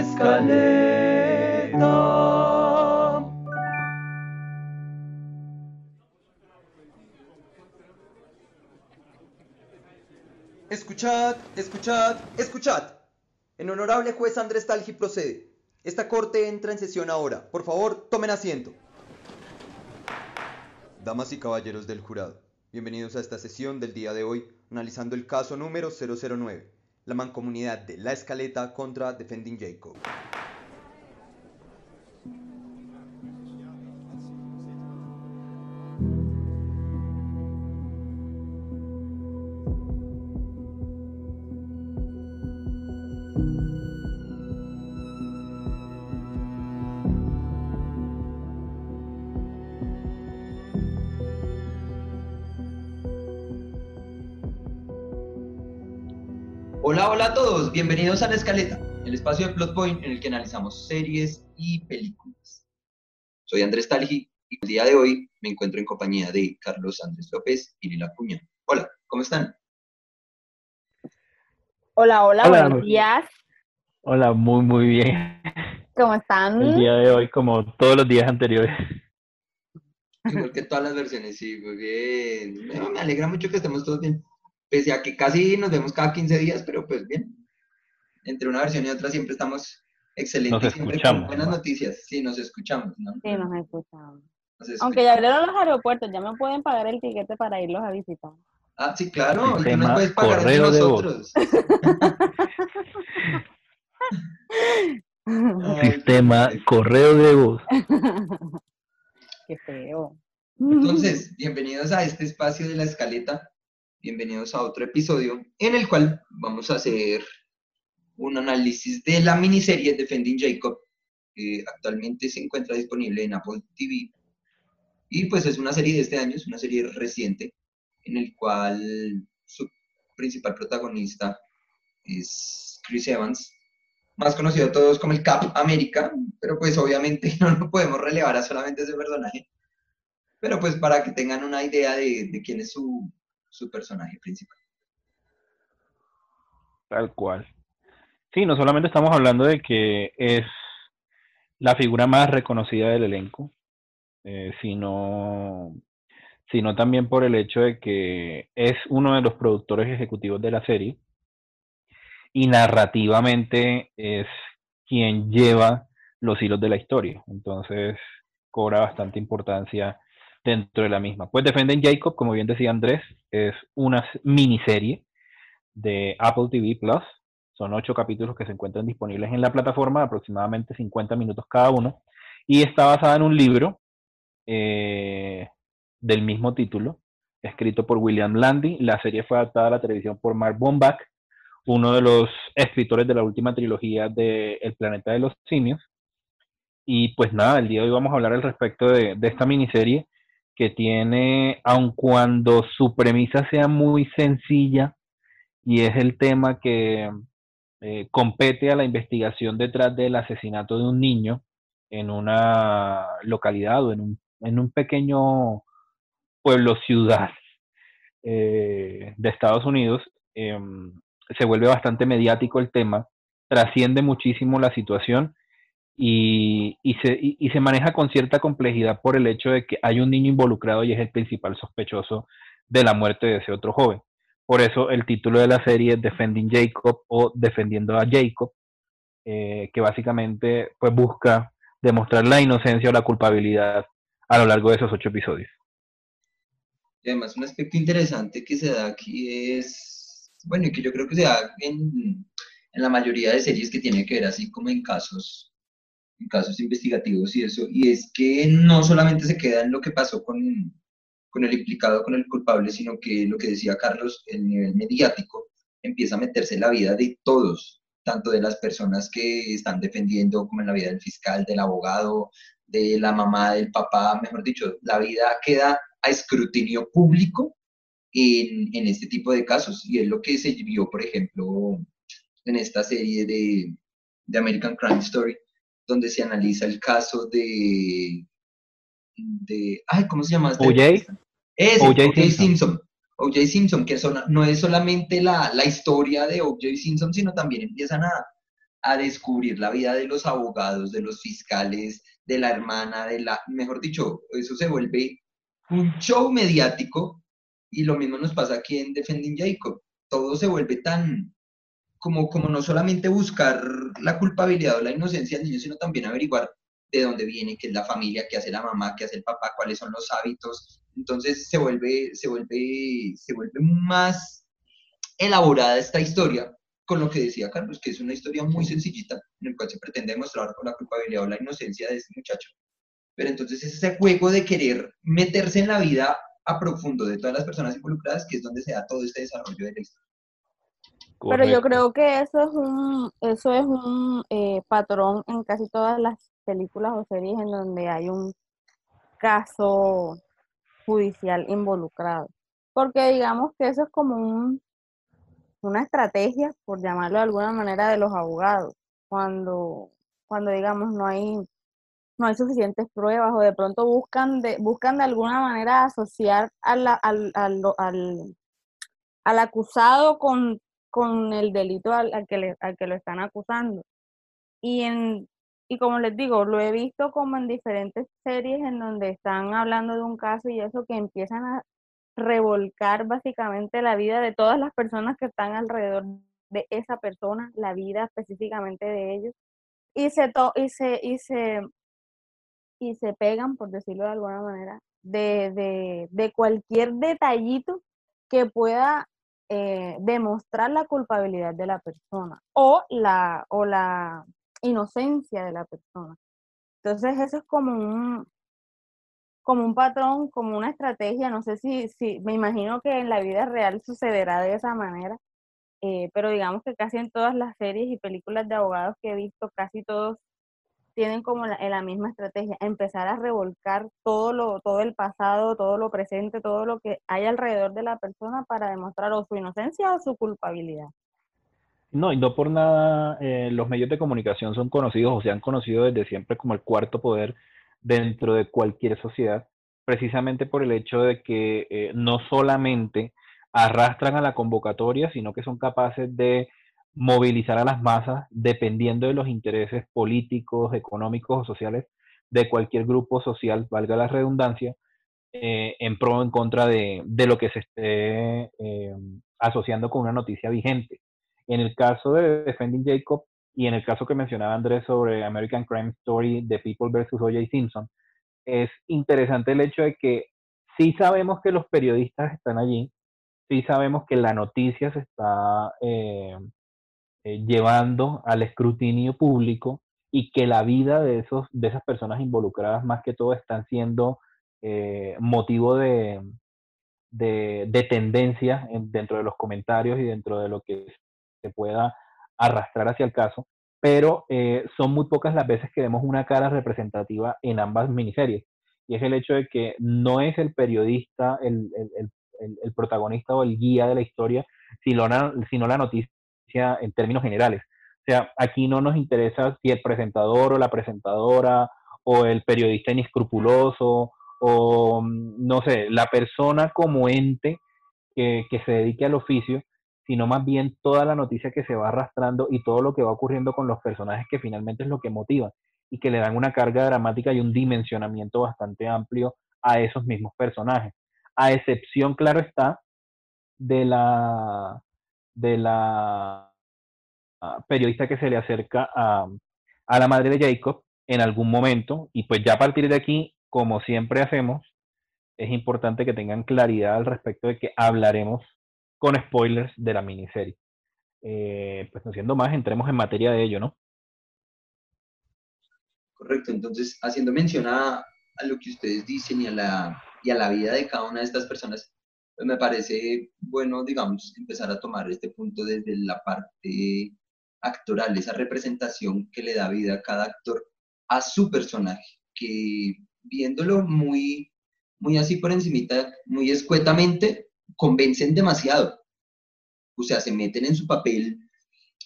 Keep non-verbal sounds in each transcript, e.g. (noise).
escaleta. Escuchad, escuchad, escuchad. El honorable juez Andrés Talgi procede. Esta corte entra en sesión ahora. Por favor, tomen asiento. Damas y caballeros del jurado, bienvenidos a esta sesión del día de hoy, analizando el caso número 009, la mancomunidad de La Escaleta contra Defending Jacob. Todos, bienvenidos a La Escaleta, el espacio de Plot Point en el que analizamos series y películas. Soy Andrés Talgi y el día de hoy me encuentro en compañía de Carlos Andrés López y Lila Cuña. Hola, ¿cómo están? Hola, hola, Hola. buenos días. Hola, muy, muy bien. ¿Cómo están? El día de hoy, como todos los días anteriores. Igual que todas las versiones, sí, muy bien. Me alegra mucho que estemos todos bien. Pese a que casi nos vemos cada 15 días, pero pues bien. Entre una versión y otra siempre estamos excelentes. Nos siempre con escuchamos, buenas ¿no? noticias. Sí, nos escuchamos, ¿no? Sí, nos escuchamos. Nos Aunque ya abrieron los aeropuertos, ya me pueden pagar el tiquete para irlos a visitar. Ah, sí, claro. Y nos puedes pagar de nosotros. (laughs) (laughs) Sistema correo de voz. (laughs) Qué feo. Entonces, bienvenidos a este espacio de la escaleta. Bienvenidos a otro episodio en el cual vamos a hacer un análisis de la miniserie Defending Jacob. que actualmente se encuentra disponible en Apple TV. Y pues es una serie de este año, es una serie reciente, en el cual su principal protagonista es Chris Evans, más conocido a todos como el Cap América, pero pues obviamente (laughs) no lo podemos relevar a solamente ese personaje. Pero pues para que tengan una idea de, quién es su, su personaje principal. Tal cual. Sí, no solamente estamos hablando de que es la figura más reconocida del elenco, eh, sino, sino también por el hecho de que es uno de los productores ejecutivos de la serie y narrativamente es quien lleva los hilos de la historia. Entonces cobra bastante importancia dentro de la misma. Pues Defenden Jacob, como bien decía Andrés, es una miniserie de Apple TV Plus. Son ocho capítulos que se encuentran disponibles en la plataforma, aproximadamente 50 minutos cada uno. Y está basada en un libro eh, del mismo título, escrito por William Landy. La serie fue adaptada a la televisión por Mark Bombach, uno de los escritores de la última trilogía de El planeta de los simios. Y pues nada, el día de hoy vamos a hablar al respecto de, de esta miniserie que tiene, aun cuando su premisa sea muy sencilla, y es el tema que eh, compete a la investigación detrás del asesinato de un niño en una localidad o en un, en un pequeño pueblo ciudad eh, de Estados Unidos, em, se vuelve bastante mediático el tema, trasciende muchísimo la situación y, y se, y- y se maneja con cierta complejidad por el hecho de que hay un niño involucrado y es el principal sospechoso de la muerte de ese otro joven. Por eso el título de la serie es Defending Jacob o Defendiendo a Jacob, eh, que básicamente pues, busca demostrar la inocencia o la culpabilidad a lo largo de esos ocho episodios. Y además un aspecto interesante que se da aquí es, bueno, y que yo creo que se da en, en la mayoría de series que tiene que ver así como en casos, en casos investigativos y eso, y es que no solamente se queda en lo que pasó con, con el implicado, con el culpable, sino que lo que decía Carlos, el nivel mediático empieza a meterse en la vida de todos, tanto de las personas que están defendiendo como en la vida del fiscal, del abogado, de la mamá, del papá, mejor dicho, la vida queda a escrutinio público en, en este tipo de casos. Y es lo que se vio, por ejemplo, en esta serie de, de American Crime Story, donde se analiza el caso de, de ay, ¿cómo se llama? O.J.? Ese, O.J. Simpson. O.J. Simpson, que son- no es solamente la, la historia de O.J. Simpson, sino también empiezan a, a descubrir la vida de los abogados, de los fiscales, de la hermana, de la, mejor dicho, eso se vuelve un show mediático y lo mismo nos pasa aquí en Defending Jacob. Todo se vuelve tan como, como no solamente buscar la culpabilidad o la inocencia del niño, sino también averiguar de dónde viene, qué es la familia, qué hace la mamá, qué hace el papá, cuáles son los hábitos. Entonces se vuelve, se vuelve, se vuelve más elaborada esta historia con lo que decía Carlos, que es una historia muy sencillita en la cual se pretende demostrar con la culpabilidad o la inocencia de este muchacho. Pero entonces es ese juego de querer meterse en la vida a profundo de todas las personas involucradas que es donde se da todo este desarrollo de la historia. Pero yo creo que eso es un, eso es un eh, patrón en casi todas las películas o series en donde hay un caso judicial involucrado. Porque digamos que eso es como un, una estrategia, por llamarlo de alguna manera, de los abogados. Cuando, cuando digamos no hay, no hay suficientes pruebas o de pronto buscan de, buscan de alguna manera asociar al, al, al, al acusado con con el delito al, que al que lo están acusando. Y, en, y como les digo, lo he visto como en diferentes series en donde están hablando de un caso y eso que empiezan a revolcar básicamente la vida de todas las personas que están alrededor de esa persona, la vida específicamente de ellos, y se, to y se, y se, y se pegan, por decirlo de alguna manera, de, de, de cualquier detallito que pueda eh, demostrar la culpabilidad de la persona o la, o la inocencia de la persona. Entonces eso es como un, como un patrón, como una estrategia, no sé si, si, me imagino que en la vida real sucederá de esa manera, eh, pero digamos que casi en todas las series y películas de abogados que he visto, casi todos tienen como la, la, misma estrategia, empezar a revolcar todo lo, todo el pasado, todo lo presente, todo lo que hay alrededor de la persona para demostrar o su inocencia o su culpabilidad. No, y no por nada eh, los medios de comunicación son conocidos o se han conocido desde siempre como el cuarto poder dentro de cualquier sociedad, precisamente por el hecho de que eh, no solamente arrastran a la convocatoria, sino que son capaces de movilizar a las masas dependiendo de los intereses políticos, económicos o sociales de cualquier grupo social, valga la redundancia, eh, en pro o en contra de, de lo que se esté eh, asociando con una noticia vigente. En el caso de Defending Jacob y en el caso que mencionaba Andrés sobre American Crime Story de People vs. O.J. Simpson, es interesante el hecho de que sí sabemos que los periodistas están allí, sí sabemos que la noticia se está eh, eh, llevando al escrutinio público y que la vida de, esos, de esas personas involucradas más que todo están siendo eh, motivo de, de, tendencia dentro de los comentarios y dentro de lo que se pueda arrastrar hacia el caso, pero eh, son muy pocas las veces que vemos una cara representativa en ambas miniseries. Y es el hecho de que no es el periodista el, el, el, protagonista o el guía de la historia, sino sino la noticia en términos generales. O sea, aquí no nos interesa si el presentador o la presentadora o el periodista inescrupuloso o, mm, no sé, la persona como ente que, que se dedique al oficio, sino más bien toda la noticia que se va arrastrando y todo lo que va ocurriendo con los personajes que finalmente es lo que motiva y que le dan una carga dramática y un dimensionamiento bastante amplio a esos mismos personajes. A excepción, claro está, de la, de la ah, periodista que se le acerca a, a la madre de Jacob en algún momento. Y pues ya a partir de aquí, como siempre hacemos, es importante que tengan claridad al respecto de que hablaremos con spoilers de la miniserie. Eh, pues no siendo más, entremos en materia de ello, ¿no? Correcto, entonces haciendo mención a, a lo que ustedes dicen y a, la, y a la vida de cada una de estas personas, pues me parece bueno, digamos, empezar a tomar este punto desde la parte actoral, esa representación que le da vida a cada actor a su personaje, que viéndolo muy, muy así por encimita, muy escuetamente, convencen demasiado. O sea, se meten en su papel,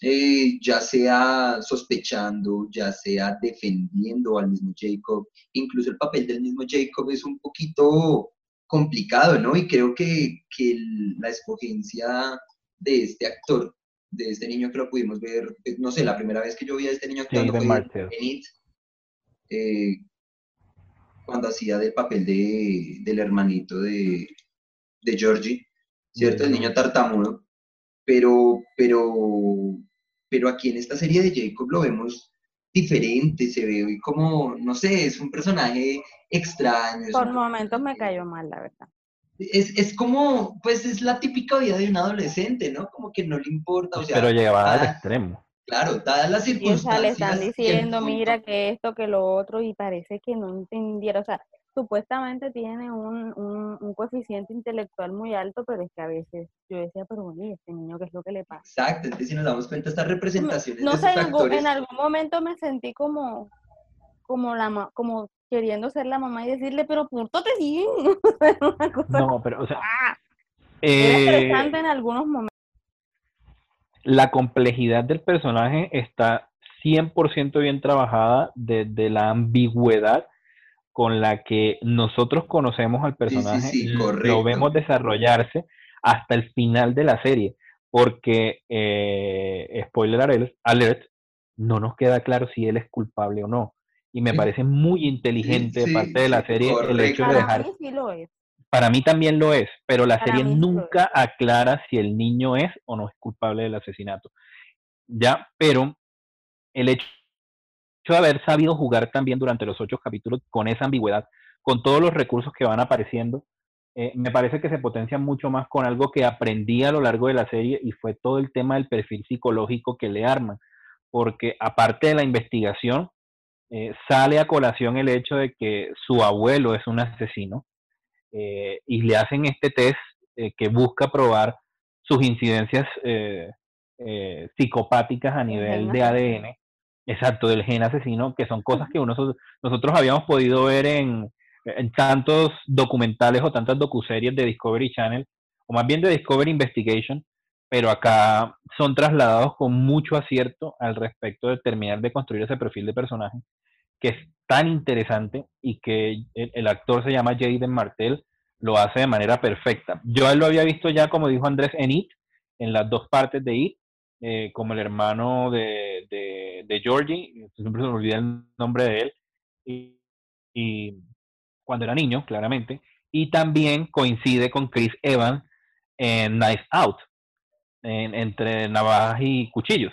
eh, ya sea sospechando, ya sea defendiendo al mismo Jacob. Incluso el papel del mismo Jacob es un poquito complicado, ¿no? Y creo que, que la escogencia de este actor de este niño que lo pudimos ver, eh, no sé, la primera vez que yo vi a este niño actuando fue en It, eh, cuando hacía del papel de, del hermanito de, de Georgie, ¿cierto? El niño tartamudo, pero, pero, pero aquí en esta serie de Jacob lo vemos diferente, se ve como, no sé, es un personaje extraño. Por momentos me cayó mal, la verdad. Es, es, como, pues es la típica vida de un adolescente, ¿no? Como que no le importa, o sea... Pero llegaba al extremo. Claro, dadas las circunstancias... Y, le están diciendo, mira que esto, que lo otro, y parece que no entendiera, o sea, supuestamente tiene un, un, coeficiente intelectual muy alto, pero es que a veces yo decía, pero bueno, este niño qué es lo que le pasa? Exacto, entonces si nos damos cuenta, estas representaciones no, sé, en algún momento me sentí como, como, la, como queriendo ser la mamá y decirle, pero pórtate bien. (laughs) no, pero, o sea... ¡Ah! interesante en algunos momentos. La complejidad del personaje está 100% bien trabajada desde la ambigüedad con la que nosotros conocemos al personaje, y lo vemos desarrollarse hasta el final de la serie, porque, eh, spoiler alert, no nos queda claro si él es culpable o no. Y me parece muy inteligente de parte de la serie el hecho de dejar... Para mí sí lo es. Para mí también lo es, pero la serie nunca aclara si el niño es o no es culpable del asesinato. Ya, pero el hecho de haber sabido jugar también durante los ocho capítulos con esa ambigüedad, con todos los recursos que van apareciendo, eh, me parece que se potencia mucho más con algo que aprendí a lo largo de la serie y fue todo el tema del perfil psicológico que le arman, porque aparte de la investigación, eh, sale a colación el hecho de que su abuelo es un asesino eh, y le hacen este test que busca probar sus incidencias psicopáticas a nivel de ADN Exacto, del gen asesino, que son cosas que uno, nosotros habíamos podido ver en, tantos documentales o tantas docuseries de Discovery Channel, o más bien de Discovery Investigation, pero acá son trasladados con mucho acierto al respecto de terminar de construir ese perfil de personaje, que es tan interesante y que el, actor se llama Jaden Martel, lo hace de manera perfecta. Yo lo había visto ya, como dijo Andrés, en It, en las dos partes de It, eh, como el hermano de, de, Georgie, siempre se me olvida el nombre de él, y, cuando era niño, claramente, y también coincide con Chris Evans en Nice Out, entre navajas y cuchillos,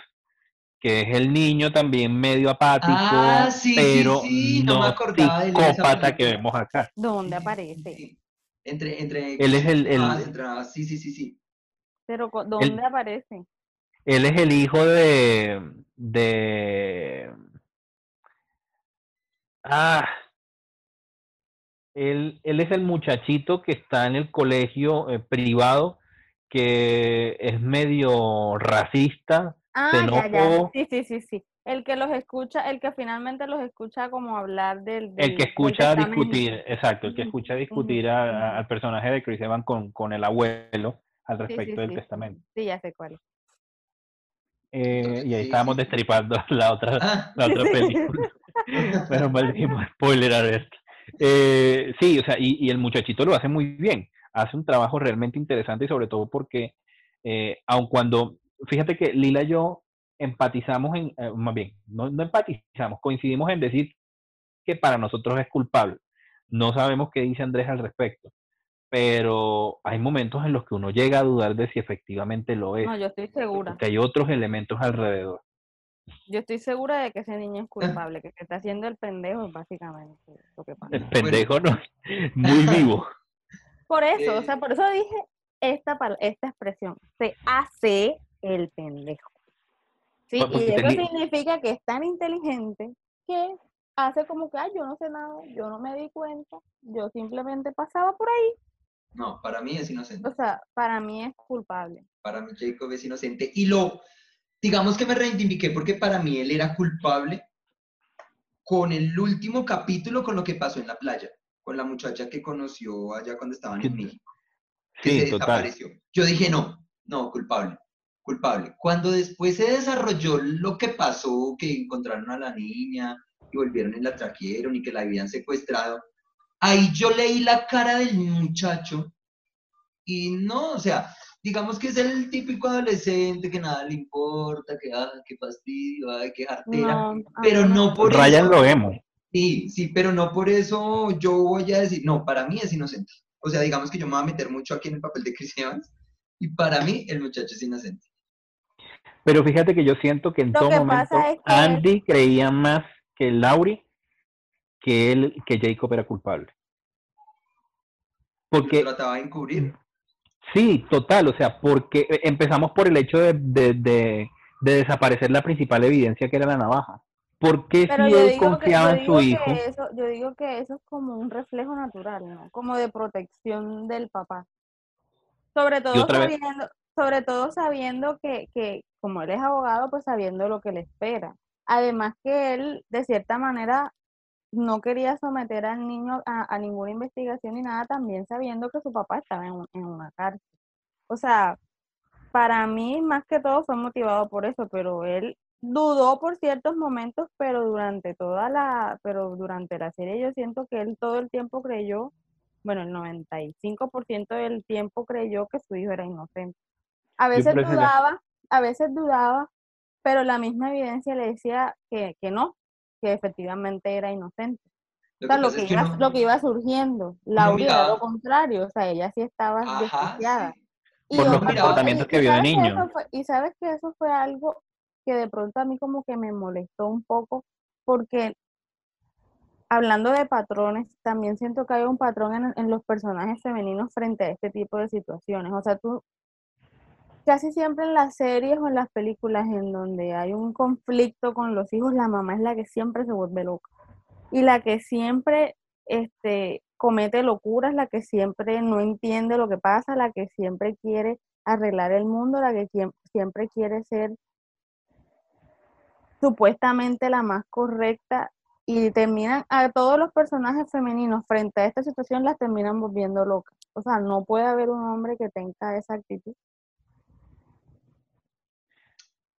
que es el niño también medio apático, ah, pero no, psicópata que vemos acá. ¿Dónde aparece? Entre, entre, él es el, sí, sí, sí, sí. Pero ¿dónde aparece? Él es el hijo de. De. Ah. Él, él es el muchachito que está en el colegio eh, privado, que es medio racista. Ah, ya, ya. Sí, sí, sí, sí. El que los escucha, el que finalmente los escucha como hablar del. el que escucha discutir, exacto, el que escucha discutir al personaje de Chris Evans con, con el abuelo al respecto del testamento. Sí, ya sé cuál. Eh, y ahí estábamos destripando (laughs) la otra, ah. la otra (laughs) película. (laughs) Pero mal spoiler a ver. Eh, sí, o sea, y, el muchachito lo hace muy bien. Hace un trabajo realmente interesante y sobre todo porque, eh, aun cuando, fíjate que Lila y yo empatizamos en, eh, más bien, no, no empatizamos, coincidimos en decir que para nosotros es culpable. No sabemos qué dice Andrés al respecto pero hay momentos en los que uno llega a dudar de si efectivamente lo es. No, yo estoy segura. Que hay otros elementos alrededor. Yo estoy segura de que ese niño es culpable, que se está haciendo el pendejo, básicamente lo que pasa. El pendejo no, (laughs) muy vivo. (laughs) Por eso, o sea, por eso dije esta, esta expresión, se hace el pendejo. Sí, y eso significa que es tan inteligente que hace como que, ay, yo no sé nada, yo no me di cuenta, yo simplemente pasaba por ahí no, para mí es inocente. O sea, para mí es culpable. Para mí Jacob es inocente. Y lo, digamos que me reivindiqué porque para mí él era culpable con el último capítulo con lo que pasó en la playa, con la muchacha que conoció allá cuando estaban en México, que se desapareció. Yo dije, no, no, culpable, culpable. Cuando después se desarrolló lo que pasó, que encontraron a la niña y volvieron y la trajeron y que la habían secuestrado, Ahí yo leí la cara del muchacho y no, o sea, digamos que es el típico adolescente que nada le importa, que, ah, qué fastidio, ay, qué jartera, pero no por Ryan lo emo. Sí, sí, pero no por eso yo voy a decir, no, para mí es inocente. O sea, digamos que yo me voy a meter mucho aquí en el papel de Chris Evans y para mí el muchacho es inocente. Pero fíjate que yo siento que en todo momento Andy creía más que Laurie que él, que Jacob era culpable. Porque lo trataba de encubrir. Sí, total, o sea, porque empezamos por el hecho de, de, desaparecer la principal evidencia que era la navaja. ¿Por qué si él confiaba en su hijo? Eso, yo digo que eso es como un reflejo natural, ¿no? Como de protección del papá. Sobre todo sabiendo, sobre todo sabiendo que, que, como él es abogado, pues sabiendo lo que le espera. Además que él, de cierta manera, no quería someter al niño a, ninguna investigación ni nada, también sabiendo que su papá estaba en, en, una cárcel. O sea, para mí más que todo fue motivado por eso, pero él dudó por ciertos momentos, pero durante toda la, pero durante la serie yo siento que él todo el tiempo creyó, bueno, el 95% del tiempo creyó que su hijo era inocente. A veces dudaba, a veces dudaba, pero la misma evidencia le decía que, que no, que efectivamente era inocente. Lo o sea, lo que, iba, lo que iba surgiendo. Laura era lo contrario, o sea, ella sí estaba desquiciada. Por los comportamientos que vio de niño. y sabes que eso fue algo que de pronto a mí como que me molestó un poco, porque hablando de patrones, también siento que hay un patrón en, en, los personajes femeninos frente a este tipo de situaciones. O sea, tú casi siempre en las series o en las películas en donde hay un conflicto con los hijos, la mamá es la que siempre se vuelve loca. Y la que siempre este, comete locuras, la que siempre no entiende lo que pasa, la que siempre quiere arreglar el mundo, la que siempre quiere ser supuestamente la más correcta y terminan a todos los personajes femeninos frente a esta situación las terminan volviendo locas. O sea, no puede haber un hombre que tenga esa actitud.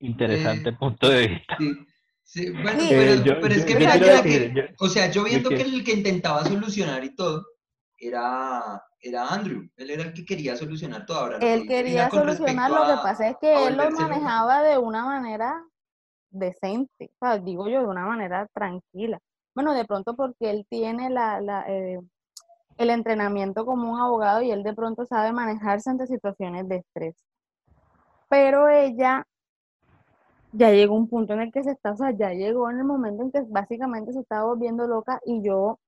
Interesante eh, punto de vista. Sí, bueno, pero, es que mira, que, o sea, yo viendo que, el que intentaba solucionar y todo era, era Andrew, él era el que quería solucionar todo. Ahora, él quería solucionar, lo que pasa es que él lo manejaba de una manera decente, o sea, digo yo, de una manera tranquila. Bueno, de pronto porque él tiene la, la eh, el entrenamiento como un abogado y él de pronto sabe manejarse ante situaciones de estrés. Pero ella ya llegó un punto en el que se está, o sea, ya llegó en el momento en que básicamente se estaba volviendo loca y yo...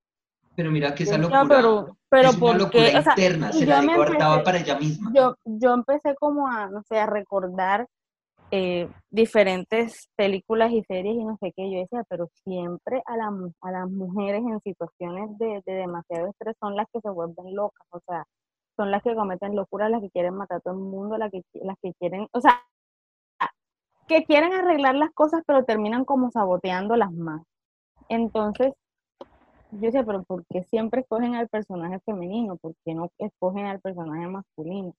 Pero mira que esa locura pero, pero es una locura interna, se la cortaba para ella misma. Yo, yo empecé como a, no sé, a recordar eh, diferentes películas y series y no sé qué, yo decía, pero siempre a, la, a las mujeres en situaciones de, de demasiado estrés son las que se vuelven locas, o sea, son las que cometen locuras, las que quieren matar a todo el mundo, las que, las que quieren, o sea, que quieren arreglar las cosas, pero terminan como saboteándolas más. Entonces, yo decía, pero ¿por qué siempre escogen al personaje femenino? ¿Por qué no escogen al personaje masculino?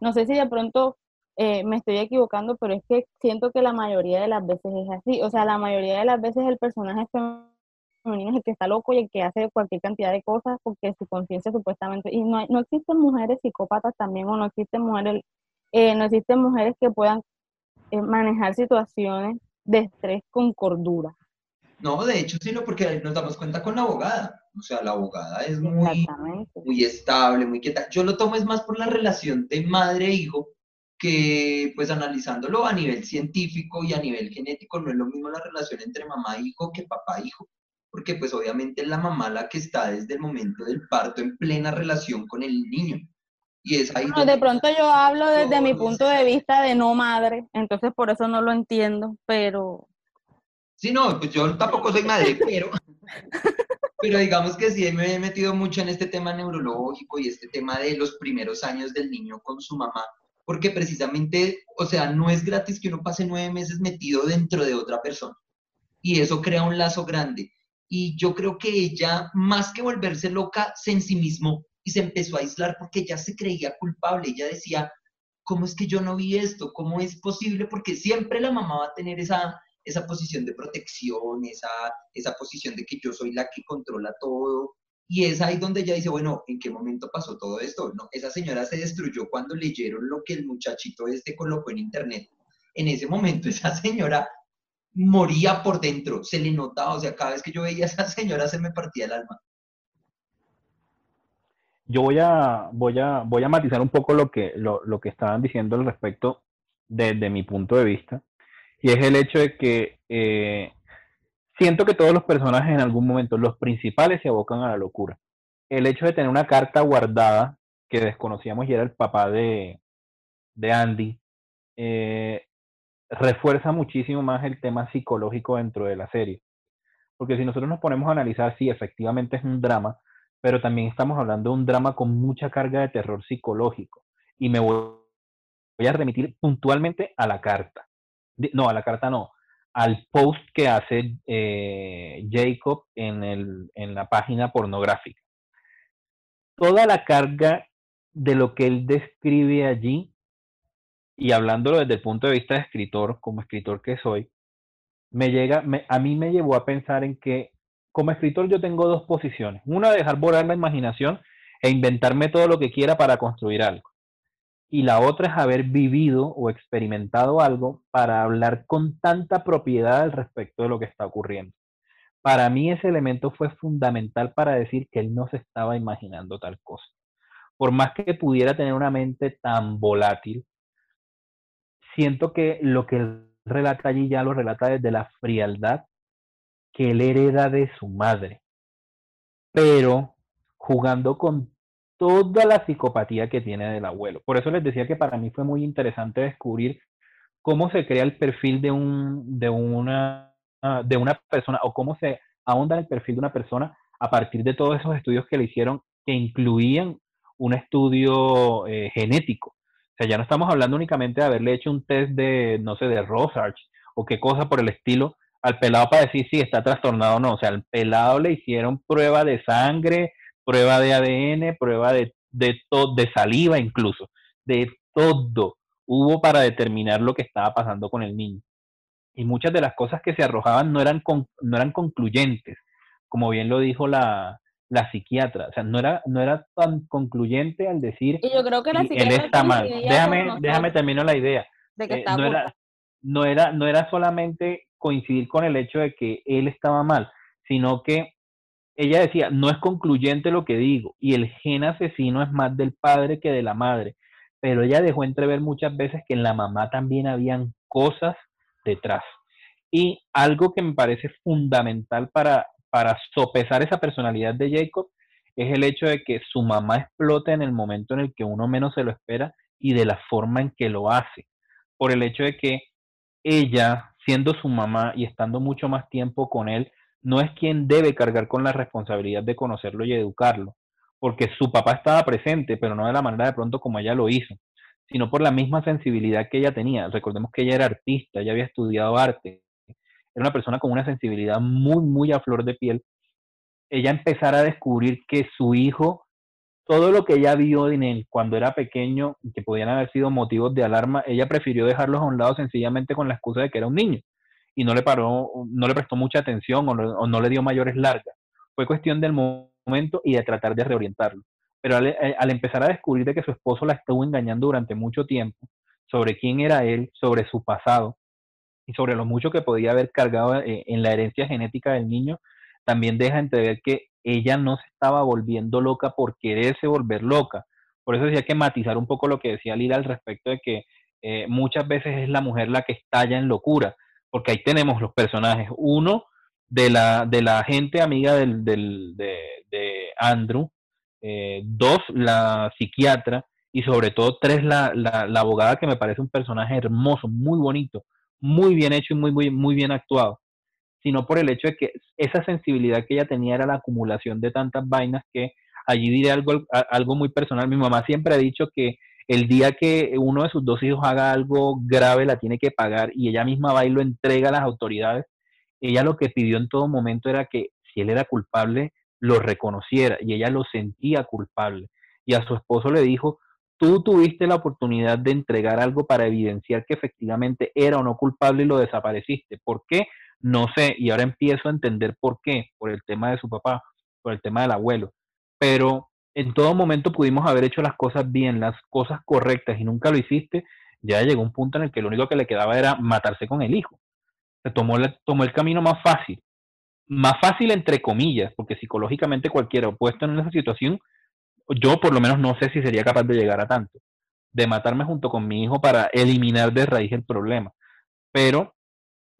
No sé si de pronto eh, me estoy equivocando, pero es que siento que la mayoría de las veces es así. O sea, la mayoría de las veces el personaje femenino es el que está loco y el que hace cualquier cantidad de cosas porque su conciencia supuestamente... Y no, no existen mujeres psicópatas también o no existen mujeres... Eh, no existen mujeres que puedan manejar situaciones de estrés con cordura. No, de hecho, sino porque nos damos cuenta con la abogada. O sea, la abogada es muy, muy estable, muy quieta. Yo lo tomo es más por la relación de madre-hijo, que pues analizándolo a nivel científico y a nivel genético, no es lo mismo la relación entre mamá-hijo que papá-hijo. Porque pues obviamente es la mamá la que está desde el momento del parto en plena relación con el niño. Y es ahí de pronto yo hablo desde mi punto de vista de no madre, entonces por eso no lo entiendo, pero... Sí, no, pues yo tampoco soy madre, pero, pero digamos que sí me he metido mucho en este tema neurológico y este tema de los primeros años del niño con su mamá, porque precisamente, o sea, no es gratis que uno pase nueve meses metido dentro de otra persona y eso crea un lazo grande. Y yo creo que ella, más que volverse loca, se ensimismó y se empezó a aislar porque ya se creía culpable. Ella decía, ¿cómo es que yo no vi esto? ¿Cómo es posible? Porque siempre la mamá va a tener esa, esa posición de protección, esa, esa posición de que yo soy la que controla todo. Y es ahí donde ella dice, bueno, ¿en qué momento pasó todo esto? No, esa señora se destruyó cuando leyeron lo que el muchachito este colocó en internet. En ese momento (laughs) esa señora moría por dentro, se le notaba, o sea, cada vez que yo veía a esa señora se me partía el alma. Yo voy a, voy a, voy a matizar un poco lo que, lo, lo que estaban diciendo al respecto desde mi punto de vista, y es el hecho de que eh, siento que todos los personajes en algún momento, los principales, se abocan a la locura. El hecho de tener una carta guardada que desconocíamos y era el papá de, de Andy, eh, refuerza muchísimo más el tema psicológico dentro de la serie. Porque si nosotros nos ponemos a analizar, sí, efectivamente es un drama, pero también estamos hablando de un drama con mucha carga de terror psicológico. Y me voy a remitir puntualmente a la carta. No, a la carta no, al post que hace eh, Jacob en, el, en la página pornográfica. Toda la carga de lo que él describe allí, y hablándolo desde el punto de vista de escritor, como escritor que soy, me llega, a mí me llevó a pensar en que como escritor yo tengo dos posiciones. Una, dejar volar la imaginación e inventarme todo lo que quiera para construir algo y la otra es haber vivido o experimentado algo para hablar con tanta propiedad al respecto de lo que está ocurriendo. Para mí ese elemento fue fundamental para decir que él no se estaba imaginando tal cosa. Por más que pudiera tener una mente tan volátil, siento que lo que él relata allí ya lo relata desde la frialdad que él hereda de su madre, pero jugando con toda la psicopatía que tiene del abuelo. Por eso les decía que para mí fue muy interesante descubrir cómo se crea el perfil de, un, de, una, de una persona o cómo se ahonda el perfil de una persona a partir de todos esos estudios que le hicieron que incluían un estudio eh, genético. O sea, ya no estamos hablando únicamente de haberle hecho un test de, no sé, de Rosarch o qué cosa por el estilo al pelado para decir si está trastornado o no. O sea, al pelado le hicieron prueba de sangre, prueba de ADN, prueba de, de, de saliva incluso, de todo hubo para determinar lo que estaba pasando con el niño. Y muchas de las cosas que se arrojaban no eran, no eran concluyentes, como bien lo dijo la, la psiquiatra. O sea, no era, no era tan concluyente al decir y yo creo que la él está mal. Déjame, déjame terminar la idea. De que eh, no, era, no, era, no era solamente coincidir con el hecho de que él estaba mal, sino que ella decía, no es concluyente lo que digo, y el gen asesino es más del padre que de la madre, pero ella dejó entrever muchas veces que en la mamá también habían cosas detrás. Y algo que me parece fundamental para, para sopesar esa personalidad de Jacob es el hecho de que su mamá explote en el momento en el que uno menos se lo espera y de la forma en que lo hace. Por el hecho de que ella, siendo su mamá y estando mucho más tiempo con él, no es quien debe cargar con la responsabilidad de conocerlo y educarlo, porque su papá estaba presente, pero no de la manera de pronto como ella lo hizo, sino por la misma sensibilidad que ella tenía. Recordemos que ella era artista, ella había estudiado arte, era una persona con una sensibilidad muy, muy a flor de piel. Ella empezara a descubrir que su hijo, todo lo que ella vio en él cuando era pequeño, que podían haber sido motivos de alarma, ella prefirió dejarlos a un lado sencillamente con la excusa de que era un niño y no le paró, no le prestó mucha atención o no, le dio mayores largas. Fue cuestión del momento y de tratar de reorientarlo. Pero eh, al, empezar a descubrir de que su esposo la estuvo engañando durante mucho tiempo, sobre quién era él, sobre su pasado y sobre lo mucho que podía haber cargado eh, en la herencia genética del niño, también deja entrever que ella no se estaba volviendo loca por quererse volver loca. Por eso decía que matizar un poco lo que decía Lila al respecto de que eh, muchas veces es la mujer la que estalla en locura porque ahí tenemos los personajes. Uno de la, de la gente amiga del, del, de, Andrew, eh, dos, la psiquiatra, y sobre todo tres, la, la, la, abogada, que me parece un personaje hermoso, muy bonito, muy bien hecho y muy, muy, muy bien actuado, sino por el hecho de que esa sensibilidad que ella tenía era la acumulación de tantas vainas que allí diré algo, algo muy personal. Mi mamá siempre ha dicho que el día que uno de sus dos hijos haga algo grave la tiene que pagar y ella misma va y lo entrega a las autoridades. Ella lo que pidió en todo momento era que si él era culpable, lo reconociera y ella lo sentía culpable. Y a su esposo le dijo, tú tuviste la oportunidad de entregar algo para evidenciar que efectivamente era o no culpable y lo desapareciste. ¿Por qué? No sé, y ahora empiezo a entender por qué, por el tema de su papá. por el tema del abuelo. Pero en todo momento pudimos haber hecho las cosas bien, las cosas correctas y nunca lo hiciste, ya llegó un punto en el que lo único que le quedaba era matarse con el hijo. Se tomó, tomó el camino más fácil. Más fácil entre comillas, porque psicológicamente cualquiera puesto en esa situación, yo por lo menos no sé si sería capaz de llegar a tanto, de matarme junto con mi hijo para eliminar de raíz el problema. Pero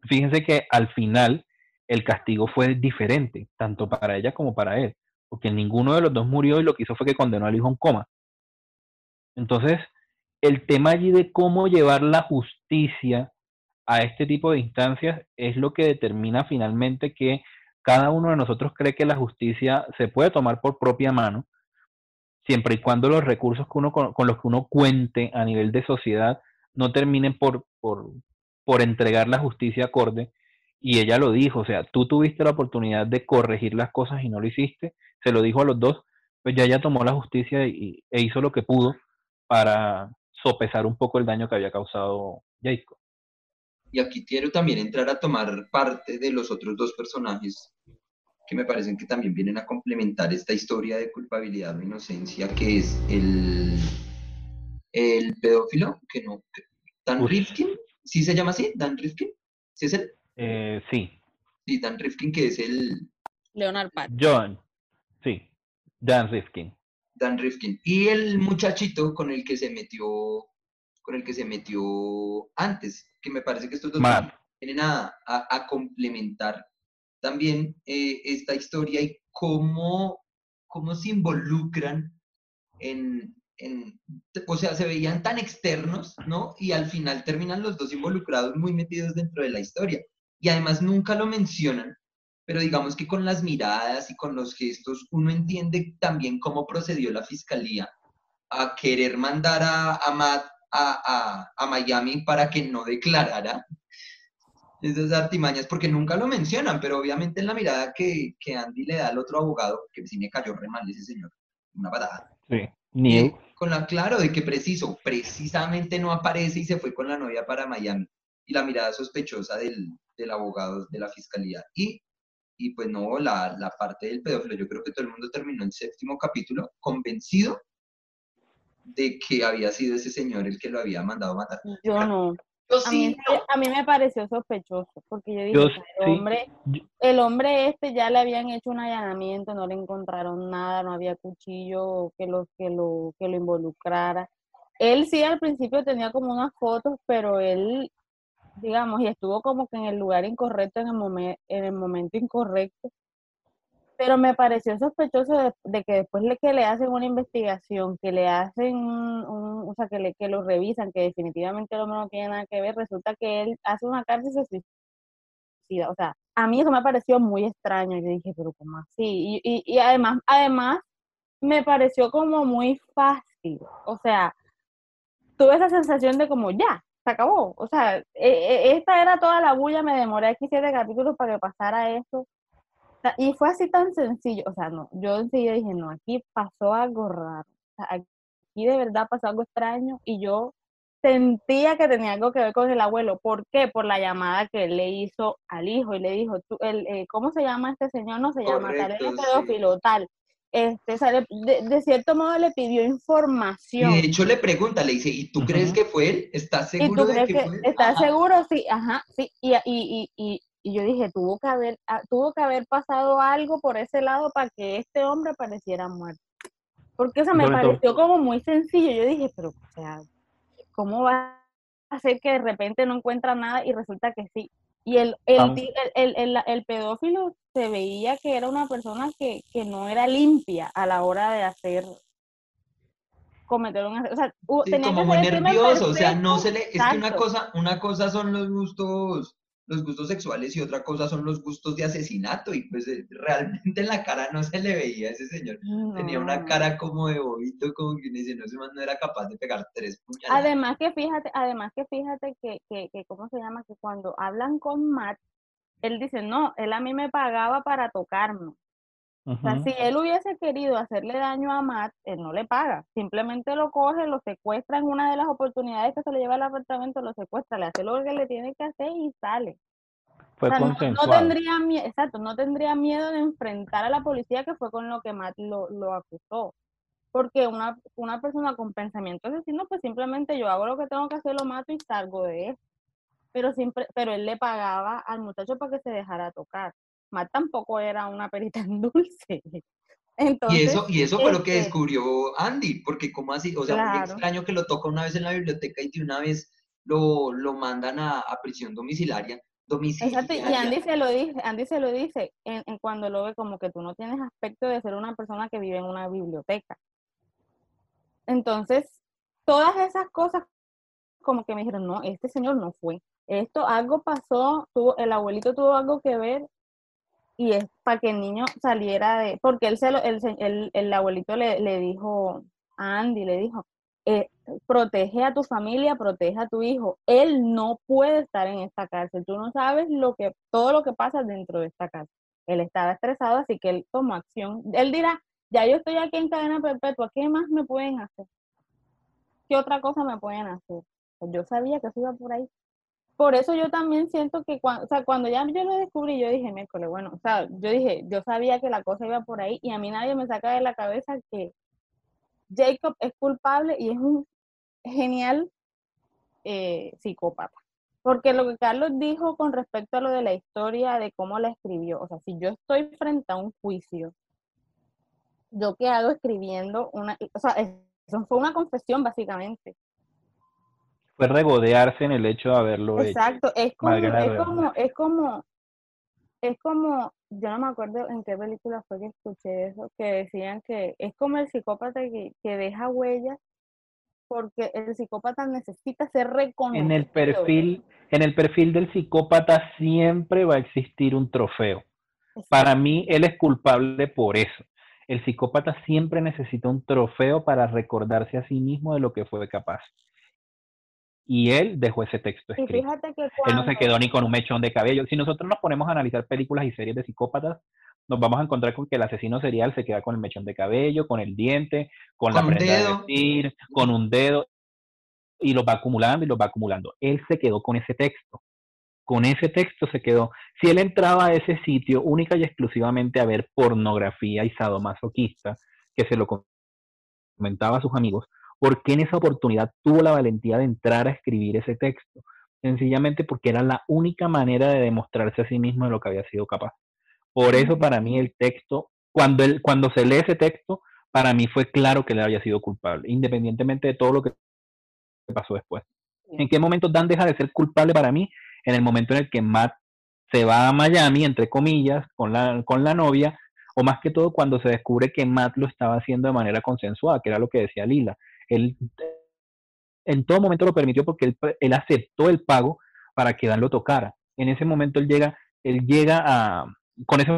fíjense que al final el castigo fue diferente, tanto para ella como para él porque ninguno de los dos murió y lo que hizo fue que condenó al hijo a un coma. Entonces, el tema allí de cómo llevar la justicia a este tipo de instancias es lo que determina finalmente que cada uno de nosotros cree que la justicia se puede tomar por propia mano, siempre y cuando los recursos con, los que uno cuente a nivel de sociedad no terminen por, por, por entregar la justicia acorde. Y ella lo dijo, o sea, tú tuviste la oportunidad de corregir las cosas y no lo hiciste, se lo dijo a los dos, pues ya ella tomó la justicia y, e hizo lo que pudo para sopesar un poco el daño que había causado Jacob. Y aquí quiero también entrar a tomar parte de los otros dos personajes que me parecen que también vienen a complementar esta historia de culpabilidad o inocencia, que es el, el pedófilo, que no, Dan Rifkin, ¿sí se llama así? ¿Dan Rifkin? ¿Sí es él? Eh, sí. Sí, Dan Rifkin, que es el... Leonard Pat. John. Sí, Dan Rifkin. Dan Rifkin. Y el muchachito con el que se metió, con el que se metió antes, que me parece que estos dos vienen a, a, complementar también eh, esta historia y cómo, cómo se involucran en, o sea, se veían tan externos, ¿no? Y al final terminan los dos involucrados muy metidos dentro de la historia. Y además nunca lo mencionan, pero digamos que con las miradas y con los gestos uno entiende también cómo procedió la fiscalía a querer mandar a, a Matt a, a, Miami para que no declarara esas artimañas, porque nunca lo mencionan, pero obviamente en la mirada que, que Andy le da al otro abogado, que sí me cayó re mal ese señor, una patada. Sí, Con la claro de que preciso, precisamente no aparece y se fue con la novia para Miami. Y la mirada sospechosa del, del abogado de la fiscalía. Y y pues no, la, la parte del pedófilo, yo creo que todo el mundo terminó el séptimo capítulo convencido de que había sido ese señor el que lo había mandado a matar. Yo no. A, mí, a mí me pareció sospechoso, porque yo dije, el, hombre, el hombre este ya le habían hecho un allanamiento, no le encontraron nada, no había cuchillo que lo, que lo, que lo involucrara. Él sí al principio tenía como unas fotos, pero él digamos, y estuvo como que en el lugar incorrecto en el, en el momento incorrecto. Pero me pareció sospechoso de, que después de que le hacen una investigación, que le hacen, un, o sea, que, le, que lo revisan, que definitivamente el hombre no tiene nada que ver, resulta que él hace una cárcel y suicida. O sea, a mí eso me pareció muy extraño. Yo dije, pero ¿cómo así? Y, y, y además, además, me pareció como muy fácil. O sea, tuve esa sensación de como ya, se acabó. O sea, e, e, esta era toda la bulla, me demoré aquí siete capítulos para que pasara eso. Y fue así tan sencillo. O sea, no, yo enseguida dije, no, aquí pasó algo raro. O sea, aquí de verdad pasó algo extraño y yo sentía que tenía algo que ver con el abuelo. ¿Por qué? Por la llamada que él le hizo al hijo y le dijo, tú, el, eh, ¿cómo se llama este señor? No se llama tal, es pedófilo, tal este, de, cierto modo le pidió información. Y de hecho le pregunta, le dice, ¿y tú crees que fue él? ¿Estás seguro de que, fue él? ¿Estás seguro? Sí, ajá, sí. Y, y, y, y, yo dije, tuvo que, haber, ah, tuvo que haber pasado algo por ese lado para que este hombre pareciera muerto. Porque, o sea, me pareció como muy sencillo. Yo dije, pero, o sea, ¿cómo va a ser que de repente no encuentra nada y resulta que sí? Y el, el, el, el, pedófilo se veía que era una persona que, que, no era limpia a la hora de hacer cometer un o sea, tenía como muy nervioso, o sea, no se le es que una cosa, una cosa son los gustos los gustos sexuales y otra cosa son los gustos de asesinato y pues eh, realmente en la cara no se le veía a ese señor. Tenía una cara como de bobito, como que dice, no, no era capaz de pegar tres puñaladas. Además que fíjate, además que fíjate que, que, que, ¿cómo se llama? Que cuando hablan con Matt, él dice, no, él a mí me pagaba para tocarme. O sea, si él hubiese querido hacerle daño a Matt, él no le paga. Simplemente lo coge, lo secuestra en una de las oportunidades que se le lleva al apartamento, lo secuestra, le hace lo que le tiene que hacer y sale. Fue no, tendría miedo, exacto, no tendría miedo de enfrentar a la policía que fue con lo que Matt lo, lo acusó. Porque una, una persona con pensamiento asesino, pues simplemente yo hago lo que tengo que hacer, lo mato y salgo de eso. Pero siempre, pero él le pagaba al muchacho para que se dejara tocar. Matt tampoco era una perita en (laughs) dulce. Entonces, y eso, y eso fue lo que este descubrió Andy, porque como así, o sea, muy extraño que lo toca una vez en la biblioteca y de una vez lo, lo mandan a, a prisión domiciliaria Exacto, y Andy se lo dice, Andy se lo dice en, cuando lo ve como que tú no tienes aspecto de ser una persona que vive en una biblioteca. Entonces, todas esas cosas como que me dijeron, no, este señor no fue. Esto, algo pasó, tuvo, el abuelito tuvo algo que ver y es para que el niño saliera de, porque él se lo, el, el, abuelito le, le dijo a Andy, le dijo, eh, protege a tu familia, protege a tu hijo. Él no puede estar en esta cárcel. Tú no sabes lo que, todo lo que pasa dentro de esta cárcel. Él estaba estresado, así que él tomó acción. Él dirá, ya yo estoy aquí en cadena perpetua, ¿qué más me pueden hacer? ¿Qué otra cosa me pueden hacer? Pues yo sabía que eso iba por ahí. Por eso yo también siento que cuando, o sea, cuando ya yo lo descubrí, yo dije, miércoles, bueno, o sea, yo dije, yo sabía que la cosa iba por ahí y a mí nadie me saca de la cabeza que Jacob es culpable y es un genial eh, psicópata. Porque lo que Carlos dijo con respecto a lo de la historia, de cómo la escribió, o sea, si yo estoy frente a un juicio, ¿yo qué hago escribiendo una, o sea, eso fue una confesión básicamente. Fue regodearse en el hecho de haberlo Exacto, hecho. Exacto, es como, es como, es como, yo no me acuerdo en qué película fue que escuché eso, que decían que es como el psicópata que, deja huellas porque el psicópata necesita ser reconocido. En el perfil, en el perfil del psicópata siempre va a existir un trofeo. Para mí, él es culpable por eso. El psicópata siempre necesita un trofeo para recordarse a sí mismo de lo que fue capaz y él dejó ese texto escrito. Él no se quedó ni con un mechón de cabello. Si nosotros nos ponemos a analizar películas y series de psicópatas, nos vamos a encontrar con que el asesino serial se queda con el mechón de cabello, con el diente, con, la prenda de vestir, con un dedo, y lo va acumulando y lo va acumulando. Él se quedó con ese texto. Con ese texto se quedó. Si él entraba a ese sitio única y exclusivamente a ver pornografía y sadomasoquista, que se lo comentaba a sus amigos, ¿Por qué en esa oportunidad tuvo la valentía de entrar a escribir ese texto? Sencillamente porque era la única manera de demostrarse a sí mismo de lo que había sido capaz. Por eso para mí el texto, cuando, él, cuando se lee ese texto, para mí fue claro que él había sido culpable, independientemente de todo lo que pasó después. ¿En qué momento Dan deja de ser culpable para mí? En el momento en el que Matt se va a Miami, entre comillas, con la, con la novia, o más que todo cuando se descubre que Matt lo estaba haciendo de manera consensuada, que era lo que decía Lila. Él en todo momento lo permitió porque él, aceptó el pago para que Dan lo tocara. En ese momento él llega, él llega a, con ese,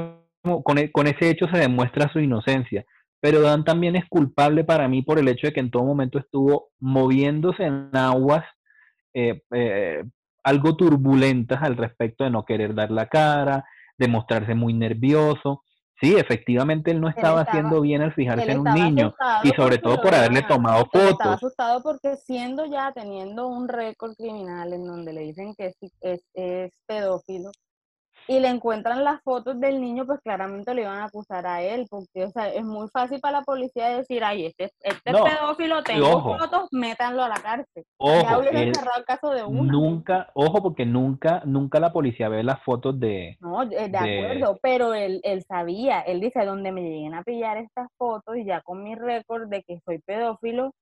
e, con, ese hecho se demuestra su inocencia. Pero Dan también es culpable para mí por el hecho de que en todo momento estuvo moviéndose en aguas eh, eh, algo turbulentas al respecto de no querer dar la cara, de mostrarse muy nervioso. Sí, efectivamente él no estaba, haciendo bien al fijarse en un niño y sobre todo por haberle tomado fotos. Estaba asustado porque siendo ya teniendo un récord criminal en donde le dicen que es, es pedófilo, y le encuentran las fotos del niño, pues claramente le iban a acusar a él, porque o sea, es muy fácil para la policía decir, ay, este, este pedófilo, tengo fotos, métanlo a la cárcel. Ojo, el caso de uno. Nunca, ojo, porque nunca, nunca la policía ve las fotos de... No, eh, de, acuerdo, pero él, él sabía, él dice, donde me lleguen a pillar estas fotos y ya con mi récord de que soy pedófilo,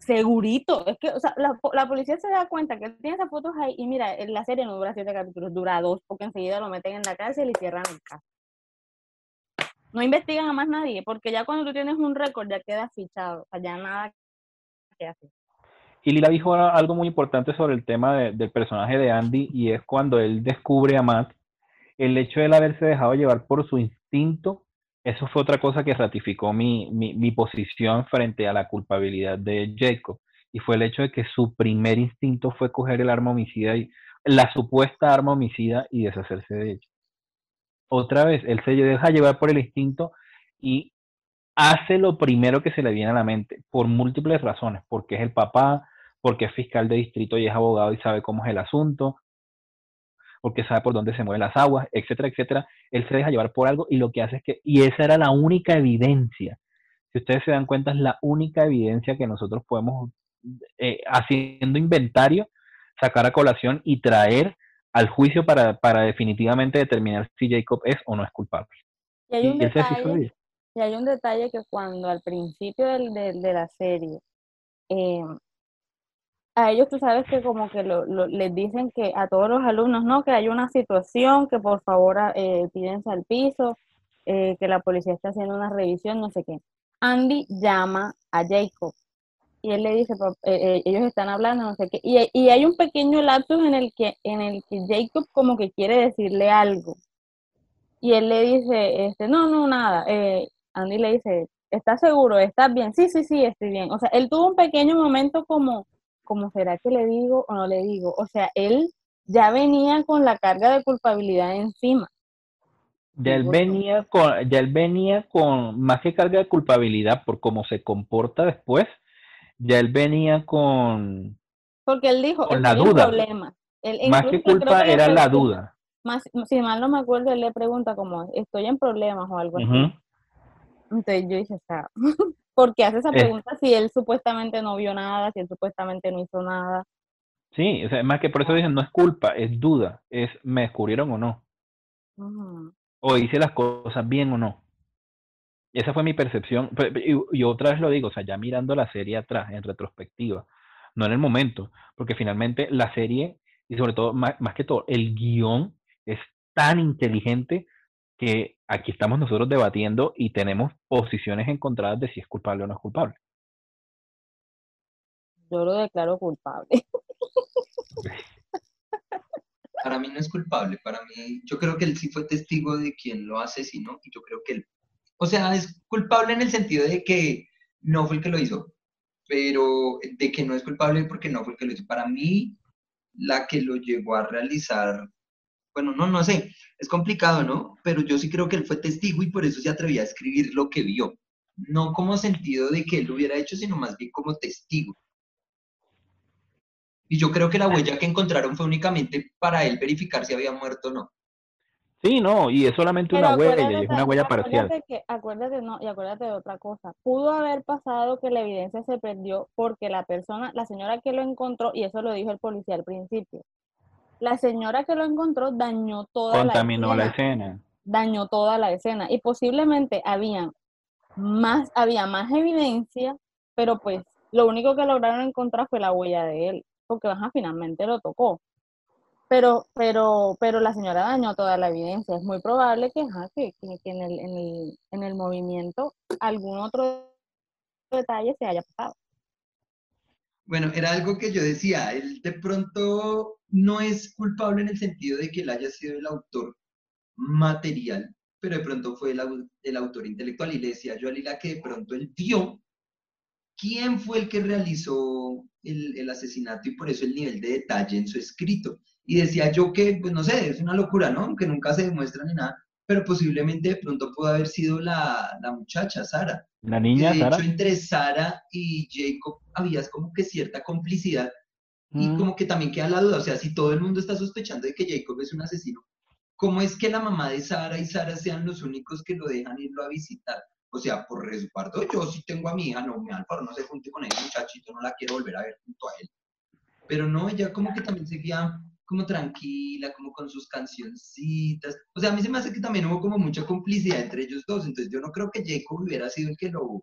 Segurito, es que, o sea, la, la, policía se da cuenta que tiene esas fotos ahí y mira, la serie no dura siete capítulos, dura dos, porque enseguida lo meten en la cárcel y cierran el caso. No investigan a más nadie, porque ya cuando tú tienes un récord ya queda fichado, o sea, ya nada que hacer. Y Lila dijo algo muy importante sobre el tema del personaje de Andy y es cuando él descubre a Matt, el hecho de él haberse dejado llevar por su instinto eso fue otra cosa que ratificó mi, mi, posición frente a la culpabilidad de Jacob. Y fue el hecho de que su primer instinto fue coger el arma homicida y la supuesta arma homicida y deshacerse de ella. Otra vez, él se deja llevar por el instinto y hace lo primero que se le viene a la mente, por múltiples razones, porque es el papá, porque es fiscal de distrito y es abogado y sabe cómo es el asunto, porque sabe por dónde se mueven las aguas, etcétera, etcétera. Él se deja llevar por algo y lo que hace es que, y esa era la única evidencia. Si ustedes se dan cuenta, es la única evidencia que nosotros podemos, eh, haciendo inventario, sacar a colación y traer al juicio para, para definitivamente determinar si Jacob es o no es culpable. Y hay un, detalle, y hay un detalle que cuando al principio del, de la serie, eh, a ellos tú sabes que como que lo, les dicen que a todos los alumnos, no, que hay una situación, que por favor eh, pídense al piso, eh, que la policía está haciendo una revisión, no sé qué. Andy llama a Jacob y él le dice, eh, eh, ellos están hablando, no sé qué, y, y, hay un pequeño lapsus en el que en el que Jacob como que quiere decirle algo. Y él le dice, este, no, no, nada. Andy le dice, ¿estás seguro? ¿Estás bien? Sí, sí, sí, estoy bien. O sea, él tuvo un pequeño momento como, como ¿será que le digo o no le digo? O sea, él ya venía con la carga de culpabilidad encima. Ya él venía con, ya él venía con más que carga de culpabilidad por cómo se comporta después, ya él venía con. Porque él dijo, con la duda. Problema. más que culpa era la duda. Más, si mal no me acuerdo, él le pregunta como, estoy en problemas o algo así. Entonces yo dije, o sea, (laughs) ¿por qué hace esa pregunta si él supuestamente no vio nada, si él supuestamente no hizo nada? Sí, o sea, más que por eso dicen, no es culpa, es duda, es me descubrieron o no. O hice las cosas bien o no. Esa fue mi percepción. Y, otra vez lo digo, o sea, ya mirando la serie atrás, en retrospectiva, no en el momento, porque finalmente la serie, y sobre todo, más, que todo, el guion es tan inteligente que aquí estamos nosotros debatiendo y tenemos posiciones encontradas de si es culpable o no es culpable. Yo lo declaro culpable. (laughs) Para mí no es culpable, para mí, yo creo que él sí fue testigo de quien lo asesinó y yo creo que él o sea, es culpable en el sentido de que no fue el que lo hizo, pero de que no es culpable porque no fue el que lo hizo. Para mí, la que lo llegó a realizar, bueno, no, no sé, es complicado, ¿no? Pero yo sí creo que él fue testigo y por eso se atrevía a escribir lo que vio. No como sentido de que él lo hubiera hecho, sino más bien como testigo. Y yo creo que la huella que encontraron fue únicamente para él verificar si había muerto o no. Sí, no, y es solamente una huella, y es una huella parcial. acuérdate, no, y acuérdate de otra cosa. Pudo haber pasado que la evidencia se perdió porque la persona, la señora que lo encontró, y eso lo dijo el policía al principio, la señora que lo encontró dañó toda la escena. Contaminó la escena. Dañó toda la escena. Y posiblemente había más, había más evidencia, pero pues lo único que lograron encontrar fue la huella de él, porque baja finalmente lo tocó pero, pero, pero la señora dañó toda la evidencia. Es muy probable que, que, en, el, en, el, en el movimiento algún otro detalle se haya pasado. Bueno, era algo que yo decía, él de pronto no es culpable en el sentido de que él haya sido el autor material, pero de pronto fue el, autor intelectual. Y le decía yo a Lila que de pronto él vio quién fue el que realizó el, el, asesinato y por eso el nivel de detalle en su escrito. Y decía yo que, pues no sé, es una locura, ¿no? Que nunca se demuestra ni nada, pero posiblemente de pronto pudo haber sido la, la muchacha, Sara. La niña, de hecho, entre Sara y Jacob había como que cierta complicidad y mm. como que también queda la duda, o sea, si todo el mundo está sospechando de que Jacob es un asesino, ¿cómo es que la mamá de Sara y Sara sean los únicos que lo dejan irlo a visitar? O sea, por resguardo, yo sí tengo a mi hija, no, mi Álvaro no se junte con ese muchachito, no la quiero volver a ver junto a él. Pero no, ella como que también seguía como tranquila, como con sus cancioncitas. O sea, a mí se me hace que también hubo como mucha complicidad entre ellos dos. Entonces yo no creo que Jacob hubiera sido el que lo,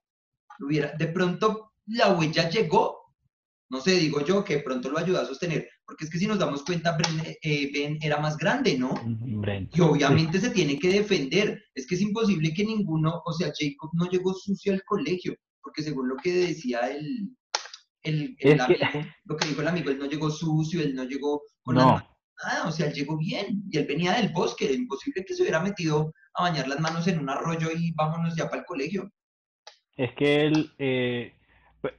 hubiera. De pronto la huella llegó. No sé, digo yo que de pronto lo ayudó a sostener. Porque es que si nos damos cuenta, eh, Ben era más grande, ¿no? Y obviamente se tiene que defender. Es que es imposible que ninguno, o sea, Jacob no llegó sucio al colegio. Porque según lo que decía el, el, amigo, lo que dijo el amigo, él no llegó sucio, él no llegó con no. nada, o sea, él llegó bien y él venía del bosque, imposible que se hubiera metido a bañar las manos en un arroyo y vámonos ya para el colegio. Es que él, eh, pues,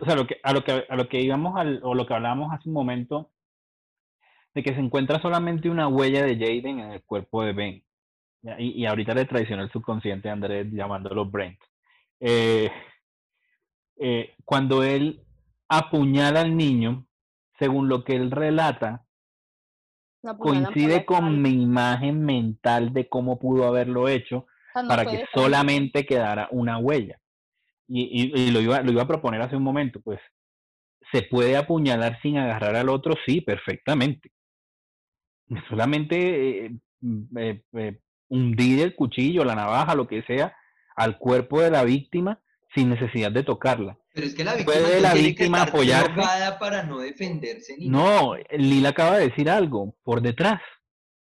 o sea, lo que, a, lo que, a lo que íbamos, al, o lo que hablábamos hace un momento, de que se encuentra solamente una huella de Jaden en el cuerpo de Ben. Y, y ahorita le traicionó el subconsciente a Andrés llamándolo Brent. Eh, eh, cuando él apuñala al niño, según lo que él relata, coincide con mi imagen mental de cómo pudo haberlo hecho para que solamente quedara una huella. Y, lo, iba, lo iba a proponer hace un momento, pues, ¿se puede apuñalar sin agarrar al otro? Sí, perfectamente. (laughs) Solamente eh, eh, eh, hundir el cuchillo, la navaja, lo que sea, al cuerpo de la víctima sin necesidad de tocarla. Pero es que la víctima, ¿Puede la víctima apoyarse para no defenderse. no, Lila acaba de decir algo, por detrás.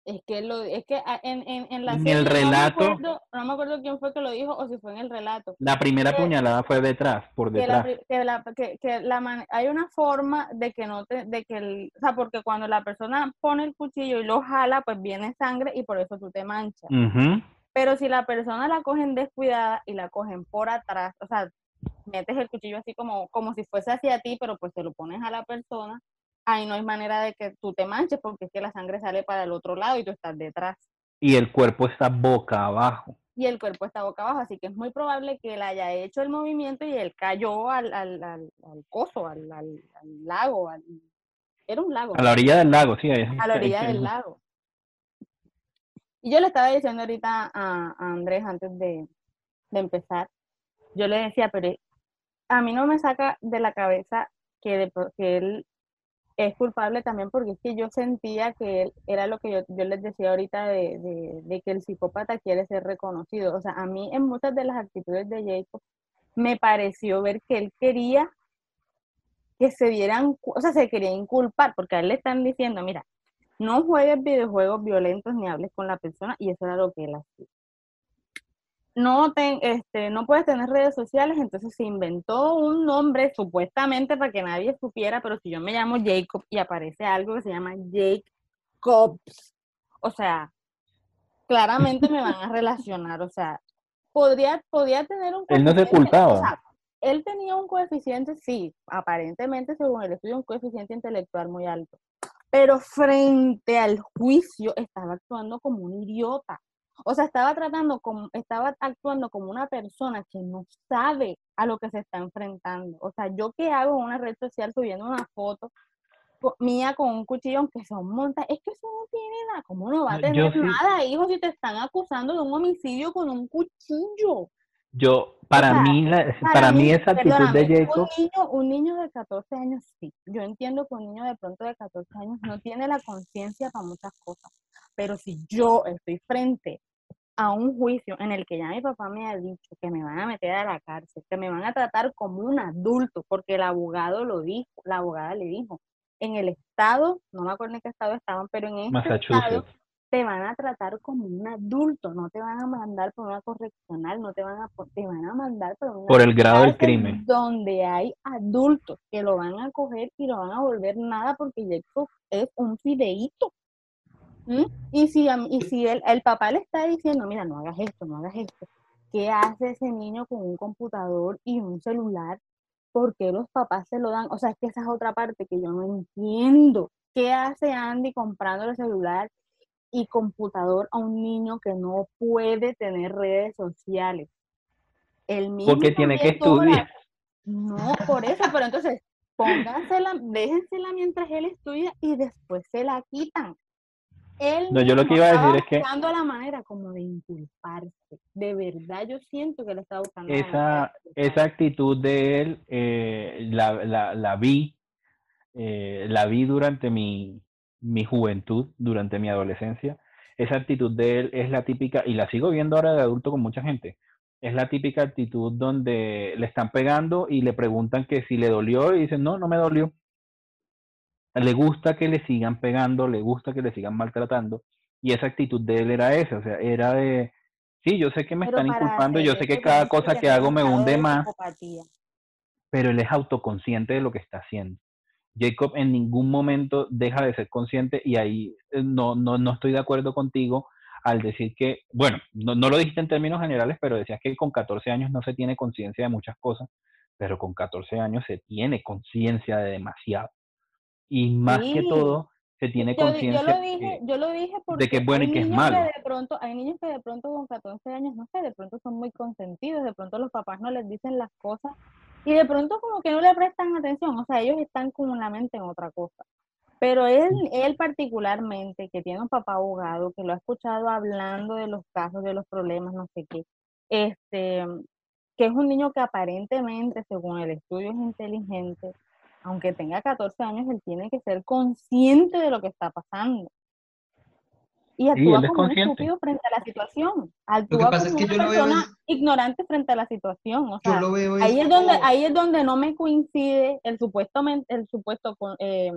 Es que, lo, es que ah, en, en, en la en el relato, no me, acuerdo, quién fue que lo dijo o si fue en el relato. La primera puñalada fue detrás, por detrás. Que, la, que, que la hay una forma de que no te, de que el, o sea, porque cuando la persona pone el cuchillo y lo jala, pues viene sangre y por eso tú te manchas. Pero si la persona la cogen descuidada y la cogen por atrás, o sea, metes el cuchillo así como, como si fuese hacia ti, pero pues te lo pones a la persona, ahí no hay manera de que tú te manches porque es que la sangre sale para el otro lado y tú estás detrás. Y el cuerpo está boca abajo. Y el cuerpo está boca abajo, así que es muy probable que él haya hecho el movimiento y él cayó al, al, al, al coso, al, lago. era un lago. A la orilla del lago, sí. a la orilla del lago. Y yo le estaba diciendo ahorita a, Andrés antes de, de empezar, yo le decía, pero a mí no me saca de la cabeza que, de, que él es culpable también porque es que yo sentía que él era lo que yo, les decía ahorita de, de, que el psicópata quiere ser reconocido. O sea, a mí en muchas de las actitudes de Jacob me pareció ver que él quería que se dieran, o sea, se quería inculpar, porque a él le están diciendo, mira, no juegues videojuegos violentos ni hables con la persona, y eso era lo que él hacía no, este, no puedes tener redes sociales, entonces se inventó un nombre supuestamente para que nadie supiera, pero si yo me llamo Jacob y aparece algo que se llama Jacobs, o sea, claramente me van a relacionar, o sea, podría, podría tener un... Él no se ocultaba. él tenía un coeficiente, sí, aparentemente según el estudio, un coeficiente intelectual muy alto, pero frente al juicio estaba actuando como un idiota. O sea, estaba tratando como, estaba actuando como una persona que no sabe a lo que se está enfrentando. O sea, yo qué hago en una red social subiendo una foto mía con un cuchillo, aunque son monta, es que eso no tiene nada, ¿cómo no va a tener nada, hijo, si te están acusando de un homicidio con un cuchillo? Yo, para mí, para, mí, esa actitud de Jacob... Un niño, un niño de 14 años, sí. Yo entiendo que un niño de pronto de 14 años no tiene la conciencia para muchas cosas. Pero si yo estoy frente a un juicio en el que ya mi papá me ha dicho que me van a meter a la cárcel, que me van a tratar como un adulto, porque el abogado lo dijo, la abogada le dijo, en el estado, no me acuerdo en qué estado estaban, pero en este estado te van a tratar como un adulto, no te van a mandar por una correccional, no te van a te van a mandar por una por el grado del crimen, donde hay adultos que lo van a coger y lo van a volver nada porque esto es un fideíto. ¿Mm? Y si, y si el, el, papá le está diciendo, mira, no hagas esto, no hagas esto, ¿qué hace ese niño con un computador y un celular? ¿Por qué los papás se lo dan? O sea, es que esa es otra parte que yo no entiendo. ¿Qué hace Andy comprando el celular y computador a un niño que no puede tener redes sociales? El Porque tiene que estudiar. No, por eso, pero entonces póngansela, déjensela mientras él estudia y después se la quitan no, yo lo que iba a decir es que buscando la manera como de inculparse. De verdad, yo siento que lo está buscando. Esa, esa actitud de él, eh, la, la, la, vi, eh, la vi durante mi, mi juventud, durante mi adolescencia. Esa actitud de él es la típica, y la sigo viendo ahora de adulto con mucha gente. Es la típica actitud donde le están pegando y le preguntan que si le dolió y dicen, no, no me dolió le gusta que le sigan pegando, le gusta que le sigan maltratando, y esa actitud de él era esa, o sea, era de, sí, yo sé que me están inculpando, yo sé que cada cosa que hago me hunde más, pero él es autoconsciente de lo que está haciendo. Jacob en ningún momento deja de ser consciente y ahí eh, no, no, no estoy de acuerdo contigo al decir que, bueno, no, no lo dijiste en términos generales, pero decías que con 14 años no se tiene conciencia de muchas cosas, pero con 14 años se tiene conciencia de demasiado y más que todo se tiene conciencia yo, lo dije, yo lo dije porque de que es bueno y que es malo. de pronto, hay niños que de pronto con 14 años, no sé, de pronto son muy consentidos, de pronto los papás no les dicen las cosas y de pronto como que no le prestan atención, o sea, ellos están con la mente en otra cosa. Pero él, él particularmente, que tiene un papá abogado, que lo ha escuchado hablando de los casos, de los problemas, no sé qué, este, que es un niño que aparentemente, según el estudio, es inteligente, aunque tenga 14 años, él tiene que ser consciente de lo que está pasando. Y actúa como un estúpido frente a la situación. Actúa como una persona ignorante frente a la situación. O sea, ahí, es donde, ahí es donde no me coincide el supuesto, el supuesto eh,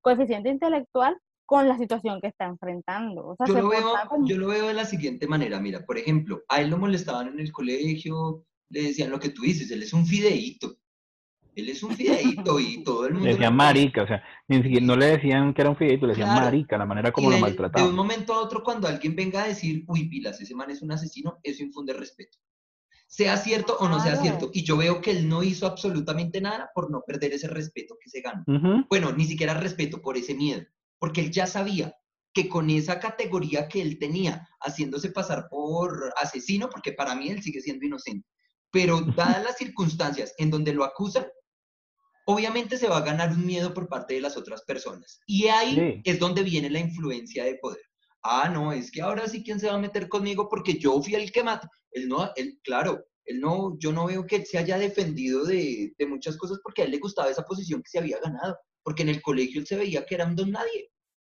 coeficiente intelectual con la situación que está enfrentando. yo, lo veo, yo lo veo de la siguiente manera, mira, por ejemplo, a él lo molestaban en el colegio, le decían lo que tú dices, él es un fideíto. Él es un fideíto y (laughs) todo el mundo... Le decían marica, o sea, ni siquiera no le decían que era un fideíto, le decían marica, la manera como lo maltrataban. De un momento a otro, cuando alguien venga a decir, uy, pilas, ese man es un asesino, eso infunde respeto. Sea cierto o no sea cierto. Y yo veo que él no hizo absolutamente nada por no perder ese respeto que se ganó. Bueno, ni siquiera respeto por ese miedo, porque él ya sabía que con esa categoría que él tenía, haciéndose pasar por asesino, porque para mí él sigue siendo inocente, pero (laughs) dadas las circunstancias en donde lo acusan, obviamente se va a ganar un miedo por parte de las otras personas. Y ahí es donde viene la influencia de poder. Ah, no, es que ahora sí quién se va a meter conmigo porque yo fui el que mató. Él no, él, claro, él no, yo no veo que él se haya defendido de, de, muchas cosas porque a él le gustaba esa posición que se había ganado. Porque en el colegio él se veía que era un don nadie.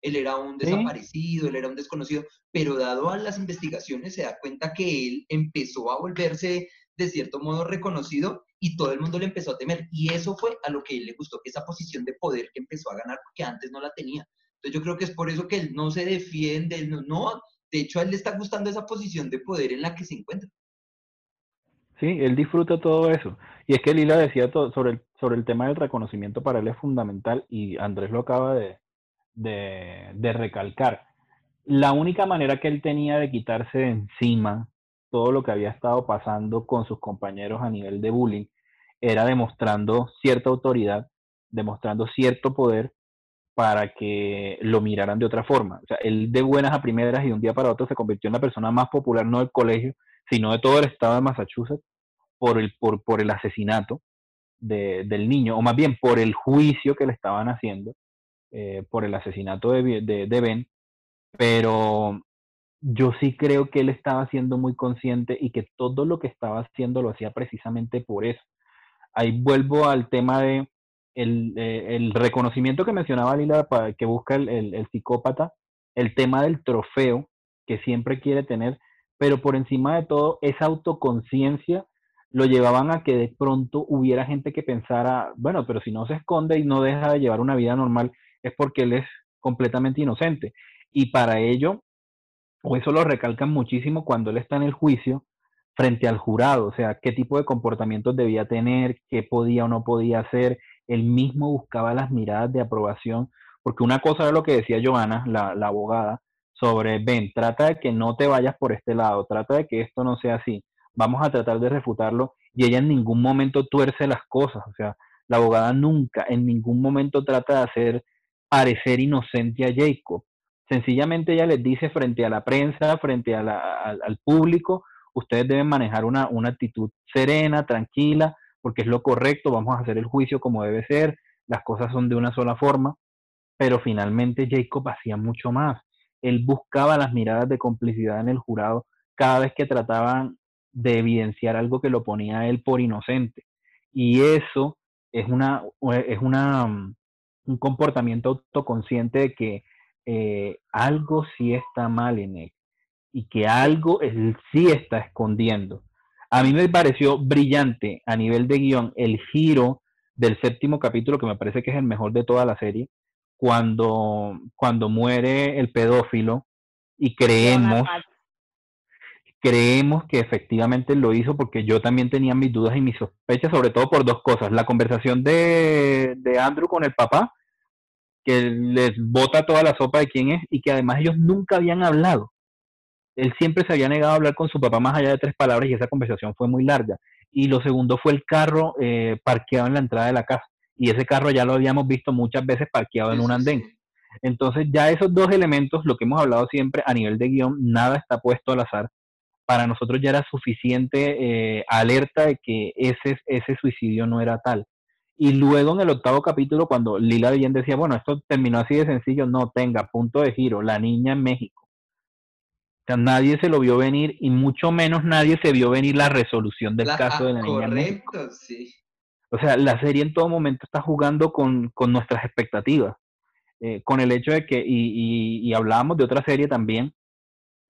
Él era un desaparecido, él era un desconocido, pero dado a las investigaciones se da cuenta que él empezó a volverse de cierto modo reconocido y todo el mundo le empezó a temer. Y eso fue a lo que él le gustó, esa posición de poder que empezó a ganar porque antes no la tenía. Entonces yo creo que es por eso que él no se defiende, no, no, de hecho a él le está gustando esa posición de poder en la que se encuentra. Sí, él disfruta todo eso. Y es que Lila decía todo sobre el, sobre el tema del reconocimiento para él es fundamental y Andrés lo acaba de, de, de recalcar. La única manera que él tenía de quitarse de encima todo lo que había estado pasando con sus compañeros a nivel de bullying era demostrando cierta autoridad, demostrando cierto poder para que lo miraran de otra forma. O sea, él de buenas a primeras y de un día para otro se convirtió en la persona más popular, no del colegio, sino de todo el estado de Massachusetts, por el, por, por el asesinato del niño, o más bien por el juicio que le estaban haciendo eh, por el asesinato de, de, Ben, pero yo sí creo que él estaba siendo muy consciente y que todo lo que estaba haciendo lo hacía precisamente por eso. Ahí vuelvo al tema de el, eh, el reconocimiento que mencionaba Lila, para, que busca el, el, psicópata, el tema del trofeo que siempre quiere tener, pero por encima de todo, esa autoconciencia lo llevaban a que de pronto hubiera gente que pensara, bueno, pero si no se esconde y no deja de llevar una vida normal, es porque él es completamente inocente. Y para ello o eso lo recalcan muchísimo cuando él está en el juicio frente al jurado, o sea, qué tipo de comportamientos debía tener, qué podía o no podía hacer, él mismo buscaba las miradas de aprobación, porque una cosa era lo que decía Joana, la, la abogada, sobre, ven, trata de que no te vayas por este lado, trata de que esto no sea así, vamos a tratar de refutarlo, y ella en ningún momento tuerce las cosas, o sea, la abogada nunca, en ningún momento trata de hacer parecer inocente a Jacob, Sencillamente ella les dice frente a la prensa, frente al, público, ustedes deben manejar una, una actitud serena, tranquila, porque es lo correcto, vamos a hacer el juicio como debe ser, las cosas son de una sola forma, pero finalmente Jacob hacía mucho más. Él buscaba las miradas de complicidad en el jurado cada vez que trataban de evidenciar algo que lo ponía él por inocente. Y eso es, una, es una, un comportamiento autoconsciente de que eh, algo sí está mal en él y que algo él sí está escondiendo. A mí me pareció brillante a nivel de guion el giro del séptimo capítulo, que me parece que es el mejor de toda la serie, cuando, cuando muere el pedófilo y creemos, creemos que efectivamente lo hizo porque yo también tenía mis dudas y mis sospechas, sobre todo por dos cosas. La conversación de, de Andrew con el papá, que les bota toda la sopa de quién es y que además ellos nunca habían hablado. Él siempre se había negado a hablar con su papá más allá de tres palabras y esa conversación fue muy larga. Y lo segundo fue el carro eh, parqueado en la entrada de la casa. Y ese carro ya lo habíamos visto muchas veces parqueado en un andén. Entonces ya esos dos elementos, lo que hemos hablado siempre a nivel de guion, nada está puesto al azar. Para nosotros ya era suficiente eh, alerta de que ese, ese suicidio no era tal. Y luego en el octavo capítulo, cuando Lila bien decía, bueno, esto terminó así de sencillo, no, tenga, punto de giro, la niña en México. O sea, nadie se lo vio venir y mucho menos nadie se vio venir la resolución del caso de la niña. Correcto, sí. O sea, la serie en todo momento está jugando con, nuestras expectativas. Eh, con el hecho de que, y, y, y hablábamos de otra serie también,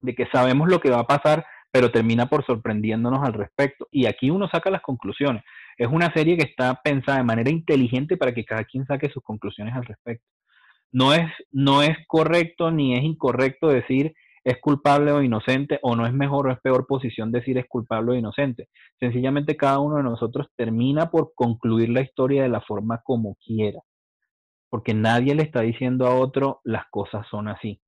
de que sabemos lo que va a pasar, pero termina por sorprendiéndonos al respecto. Y aquí uno saca las conclusiones. Es una serie que está pensada de manera inteligente para que cada quien saque sus conclusiones al respecto. No es, no es correcto ni es incorrecto decir es culpable o inocente, o no es mejor o es peor posición decir es culpable o inocente. Sencillamente cada uno de nosotros termina por concluir la historia de la forma como quiera, porque nadie le está diciendo a otro las cosas son así.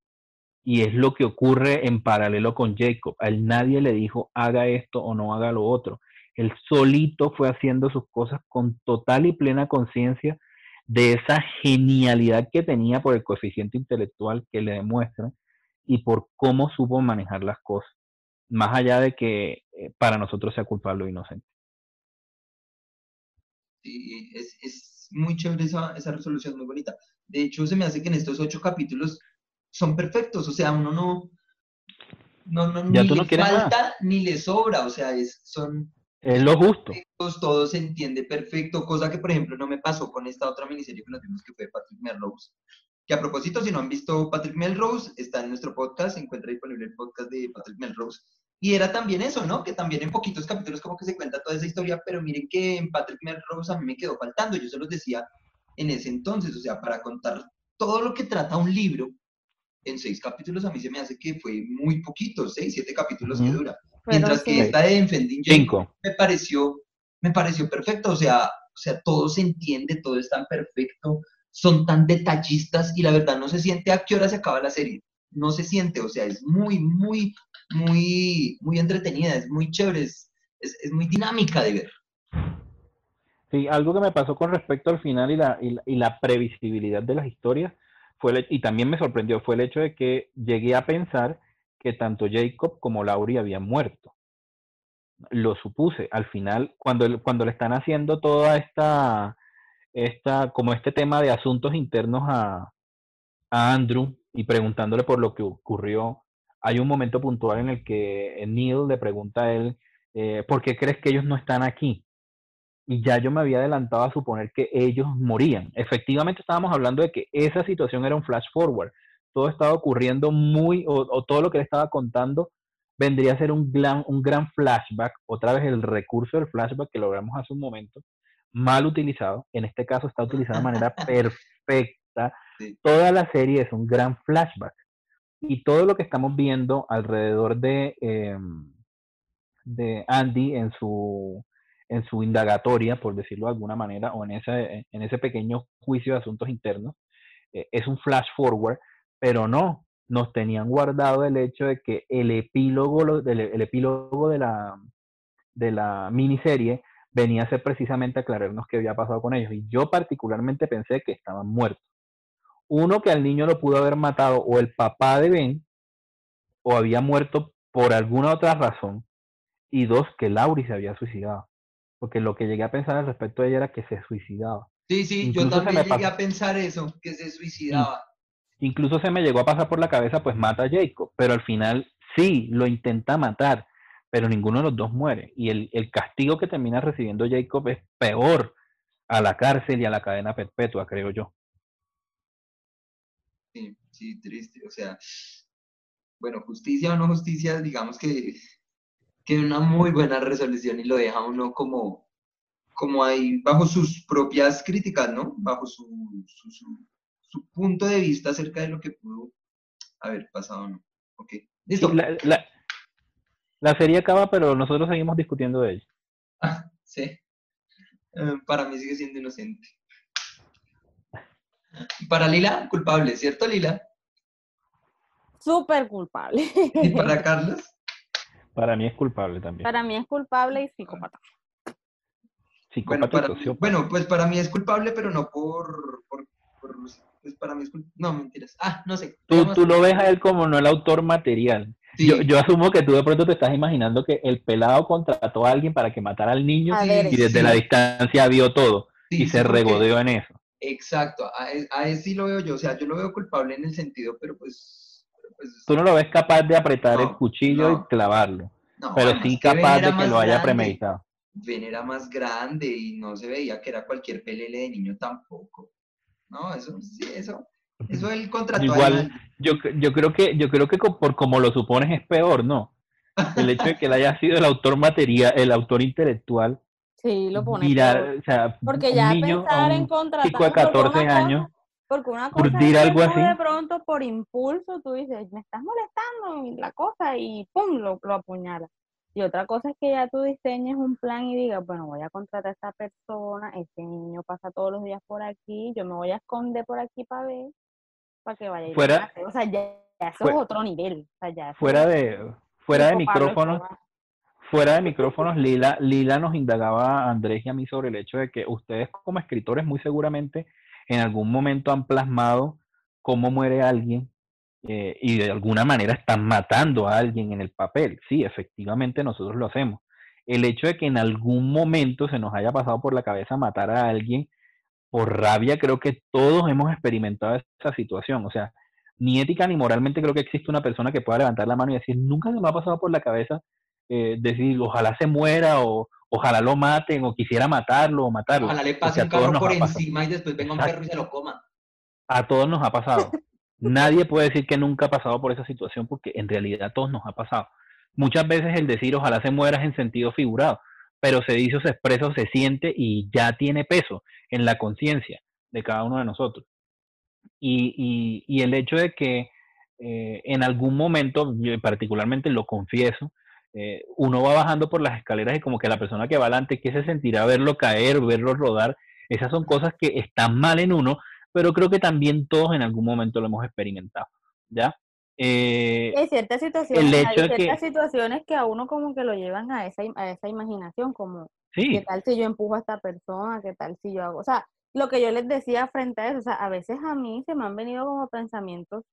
Y es lo que ocurre en paralelo con Jacob. A él nadie le dijo haga esto o no haga lo otro. Él solito fue haciendo sus cosas con total y plena conciencia de esa genialidad que tenía por el coeficiente intelectual que le demuestra y por cómo supo manejar las cosas, más allá de que eh, para nosotros sea culpable o inocente. Sí, es, es muy chévere esa, esa resolución, muy bonita. De hecho, se me hace que en estos ocho capítulos son perfectos, o sea, uno no, no, no ni le falta ni le sobra, o sea, es, son... Es lo justo. Todo se entiende perfecto, cosa que, por ejemplo, no me pasó con esta otra miniserie que nos vimos que fue Patrick Merlows, que a propósito, si no han visto Patrick Melrose, está en nuestro podcast, se encuentra disponible el podcast de Patrick Melrose. Y era también eso, ¿no? Que también en poquitos capítulos como que se cuenta toda esa historia, pero miren que en Patrick Melrose a mí me quedó faltando, yo se los decía en ese entonces, o sea, para contar todo lo que trata un libro en seis capítulos a mí se me hace que fue muy poquito, seis, siete capítulos que dura. Mientras que esta de Enfending Cinco. me pareció, me pareció perfecto, o sea, o sea, todo se entiende, todo es tan perfecto, son tan detallistas y la verdad no se siente a qué hora se acaba la serie. No se siente, o sea, es muy, muy, muy, muy entretenida, es muy chévere, es, es, muy dinámica de ver. Sí, algo que me pasó con respecto al final y la, y la, previsibilidad de las historias fue y también me sorprendió fue el hecho de que llegué a pensar que tanto Jacob como Laurie habían muerto. Lo supuse. Al final, cuando, cuando le están haciendo toda esta esta, como este tema de asuntos internos a, a Andrew y preguntándole por lo que ocurrió, hay un momento puntual en el que Neil le pregunta a él, eh, ¿por qué crees que ellos no están aquí? Y ya yo me había adelantado a suponer que ellos morían. Efectivamente estábamos hablando de que esa situación era un flash forward. Todo estaba ocurriendo muy, o, o todo lo que él estaba contando vendría a ser un gran, un gran flashback, otra vez el recurso del flashback que logramos hace un momento, mal utilizado, en este caso está utilizado de manera (laughs) perfecta. Toda la serie es un gran flashback. Y todo lo que estamos viendo alrededor de, em, de Andy en su, en su indagatoria, por decirlo de alguna manera, o en ese, en ese pequeño juicio de asuntos internos, eh, es un flash forward, pero no, nos tenían guardado el hecho de que el epílogo, el epílogo de la, de la miniserie venía a ser precisamente aclararnos qué había pasado con ellos. Y yo particularmente pensé que estaban muertos. Uno, que al niño lo pudo haber matado o el papá de Ben, o había muerto por alguna otra razón. Y dos, que Lauri se había suicidado. Porque lo que llegué a pensar al respecto de ella era que se suicidaba. Sí, sí, yo también llegué a pensar eso, que se suicidaba. Incluso se me llegó a pasar por la cabeza, pues mata a Jacob, pero al final sí, lo intenta matar, pero ninguno de los dos muere. Y el, el, castigo que termina recibiendo Jacob es peor a la cárcel y a la cadena perpetua, creo yo. Sí, sí, triste. O sea, bueno, justicia o no justicia, digamos que, que una muy buena resolución y lo deja uno como, como ahí bajo sus propias críticas, ¿no? Bajo su, punto de vista acerca de lo que pudo haber pasado, ¿no? Ok, listo. la, la serie acaba, pero nosotros seguimos discutiendo de ella. Ah, sí. Eh, para mí sigue siendo inocente. Para Lila, culpable, ¿cierto, Lila? Súper culpable. ¿Y para Carlos? Para mí es culpable también. Para mí es culpable y psicópata. Psicópata bueno, bueno, pues para mí es culpable, pero no por, por, pues para mí es. No, mentiras. Ah, no sé. Tú, tú lo ves a él como no el autor material. Yo, asumo que tú de pronto te estás imaginando que el pelado contrató a alguien para que matara al niño y desde la distancia vio todo. y se regodeó en eso. Exacto, a, a él sí lo veo yo, o sea, yo lo veo culpable en el sentido, pero pues... pues Tú no lo ves capaz de apretar el cuchillo y clavarlo, pero sí capaz de que lo haya premeditado. Ben era más grande y no se veía que era cualquier pelele de niño tampoco. No, eso, sí, eso, eso el contrato. Igual, yo, yo creo que, yo creo que por como lo supones es peor, ¿no? El hecho de que él haya sido el autor material, el autor intelectual. Sí, lo pone. o sea, porque ya pensar en contratar. Chico de 14 años. porque una cosa es algo así. de pronto por impulso tú dices, me estás molestando la cosa y pum, lo, lo apuñala. Y otra cosa es que ya tú diseñes un plan y digas, bueno, voy a contratar a esta persona, este niño pasa todos los días por aquí, yo me voy a esconder por aquí para ver, para que vaya a ir fuera, O sea, ya, eso es otro nivel. O sea, ya fuera de, fuera de micrófonos, fuera de micrófonos, Lila, Lila nos indagaba a Andrés y a mí sobre el hecho de que ustedes como escritores muy seguramente en algún momento han plasmado cómo muere alguien eh, y de alguna manera están matando a alguien en el papel. Sí, efectivamente nosotros lo hacemos. El hecho de que en algún momento se nos haya pasado por la cabeza matar a alguien por rabia, creo que todos hemos experimentado esa situación. O sea, ni ética ni moralmente creo que existe una persona que pueda levantar la mano y decir, nunca se me ha pasado por la cabeza eh, decir, ojalá se muera o ojalá lo maten o quisiera matarlo o matarlo. Ojalá le pase un carro por encima y después venga un perro y se lo coma. A todos nos ha pasado. (laughs) Nadie puede decir que nunca ha pasado por esa situación porque en realidad todos nos ha pasado. Muchas veces el decir ojalá se muera es en sentido figurado, pero se dice o se expresa o se siente y ya tiene peso en la conciencia de cada uno de nosotros. Y, y, el hecho de que eh, en algún momento, particularmente lo confieso, eh, uno va bajando por las escaleras y como que la persona que va adelante, que se sentirá verlo caer, verlo rodar, esas son cosas que están mal en uno, pero creo que también todos en algún momento lo hemos experimentado, ¿ya? Eh, hay ciertas situaciones, hay ciertas situaciones que a uno como que lo llevan a esa, a esa imaginación, como ¿qué tal si yo empujo a esta persona? ¿Qué tal si yo hago? O sea, lo que yo les decía frente a eso, o sea, a veces a mí se me han venido como pensamientos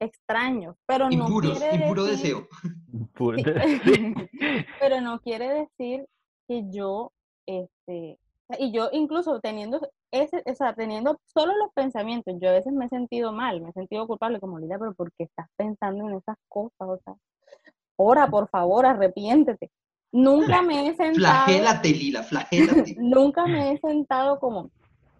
extraños, pero no quiere decir, deseo. (laughs) (laughs) pero no quiere decir que yo este y yo incluso teniendo ese, o sea, teniendo solo los pensamientos, yo a veces me he sentido mal, me he sentido culpable, como Lidia, pero ¿por qué estás pensando en esas cosas? O sea, ora, por favor, arrepiéntete. Nunca me he sentado. Flagélate, Lila, flagélate. (laughs) nunca me he sentado como,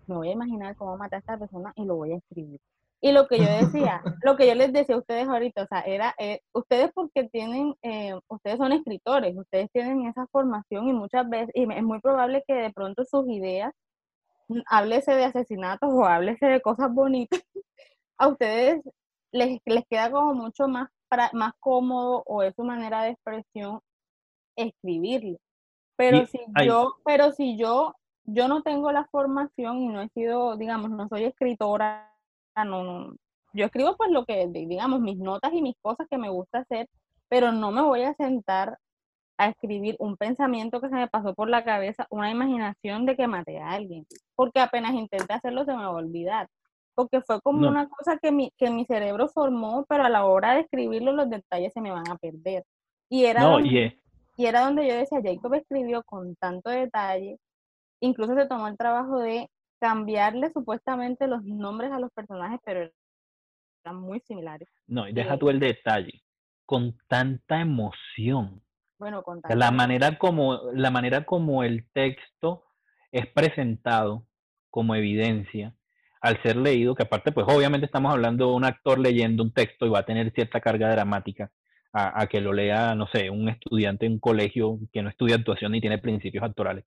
me voy a imaginar cómo matar a esta persona y lo voy a escribir. Y lo que yo decía, (laughs) lo que yo les decía a ustedes ahorita, o sea, era, eh, ustedes porque tienen, eh, ustedes son escritores, ustedes tienen esa formación y muchas veces, y es muy probable que de pronto sus ideas, mm, háblese de asesinatos o háblese de cosas bonitas, (laughs) a ustedes les, les queda como mucho más, más cómodo o es su manera de expresión escribirlo. Pero si yo, pero si yo, yo no tengo la formación y no he sido, digamos, no soy escritora no, no, yo escribo pues lo que, digamos, mis notas y mis cosas que me gusta hacer, pero no me voy a sentar a escribir un pensamiento que se me pasó por la cabeza, una imaginación de que maté a alguien, porque apenas intenté hacerlo se me va a olvidar, porque fue como una cosa que mi, que mi cerebro formó, pero a la hora de escribirlo los detalles se me van a perder. Y era, donde, y era donde yo decía, Jacob escribió con tanto detalle, incluso se tomó el trabajo de cambiarle supuestamente los nombres a los personajes, pero eran muy similares. No, y deja tú el detalle, con tanta emoción. Bueno, con tanta la manera como la manera como el texto es presentado como evidencia al ser leído, que aparte pues obviamente estamos hablando de un actor leyendo un texto y va a tener cierta carga dramática a, a que lo lea, no sé, un estudiante en un colegio que no estudia actuación ni tiene principios actorales.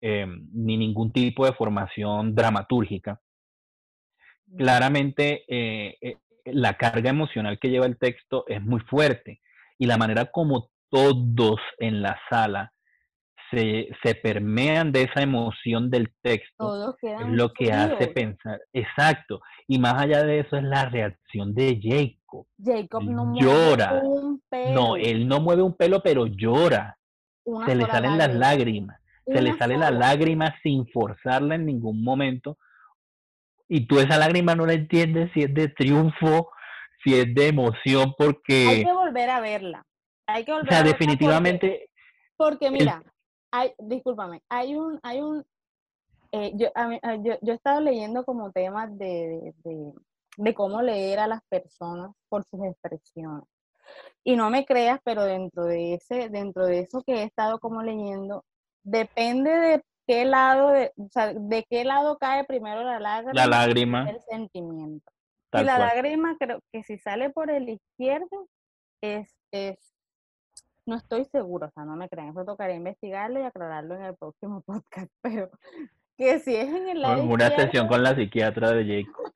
Em, ni ningún tipo de formación dramatúrgica. Claramente eh, eh, la carga emocional que lleva el texto es muy fuerte y la manera como todos en la sala se, se permean de esa emoción del texto es lo que hace pensar. Exacto. Y más allá de eso es la reacción de Jacob. Jacob no llora. un pelo. No, él no mueve un pelo, pero llora. se le salen las lágrimas se le sale la lágrima sin forzarla en ningún momento. Y tú esa lágrima no la entiendes si es de triunfo, si es de emoción, porque... Hay que volver a verla. Hay que volver o sea, definitivamente... Porque, mira, hay, discúlpame, hay un, hay un, eh, yo, yo, yo, he estado leyendo como temas de, de, cómo leer a las personas por sus expresiones. Y no me creas, pero dentro de ese, dentro de eso que he estado como leyendo, depende de qué lado, de, o sea, de qué lado cae primero la lágrima. La lágrima. El sentimiento. y la lágrima creo que si sale por el izquierdo es, es no estoy segura, o sea, no me crean, eso tocaría investigarlo y aclararlo en el próximo (laughs) podcast, pero que si es en el lado Una sesión con la psiquiatra de Jacob.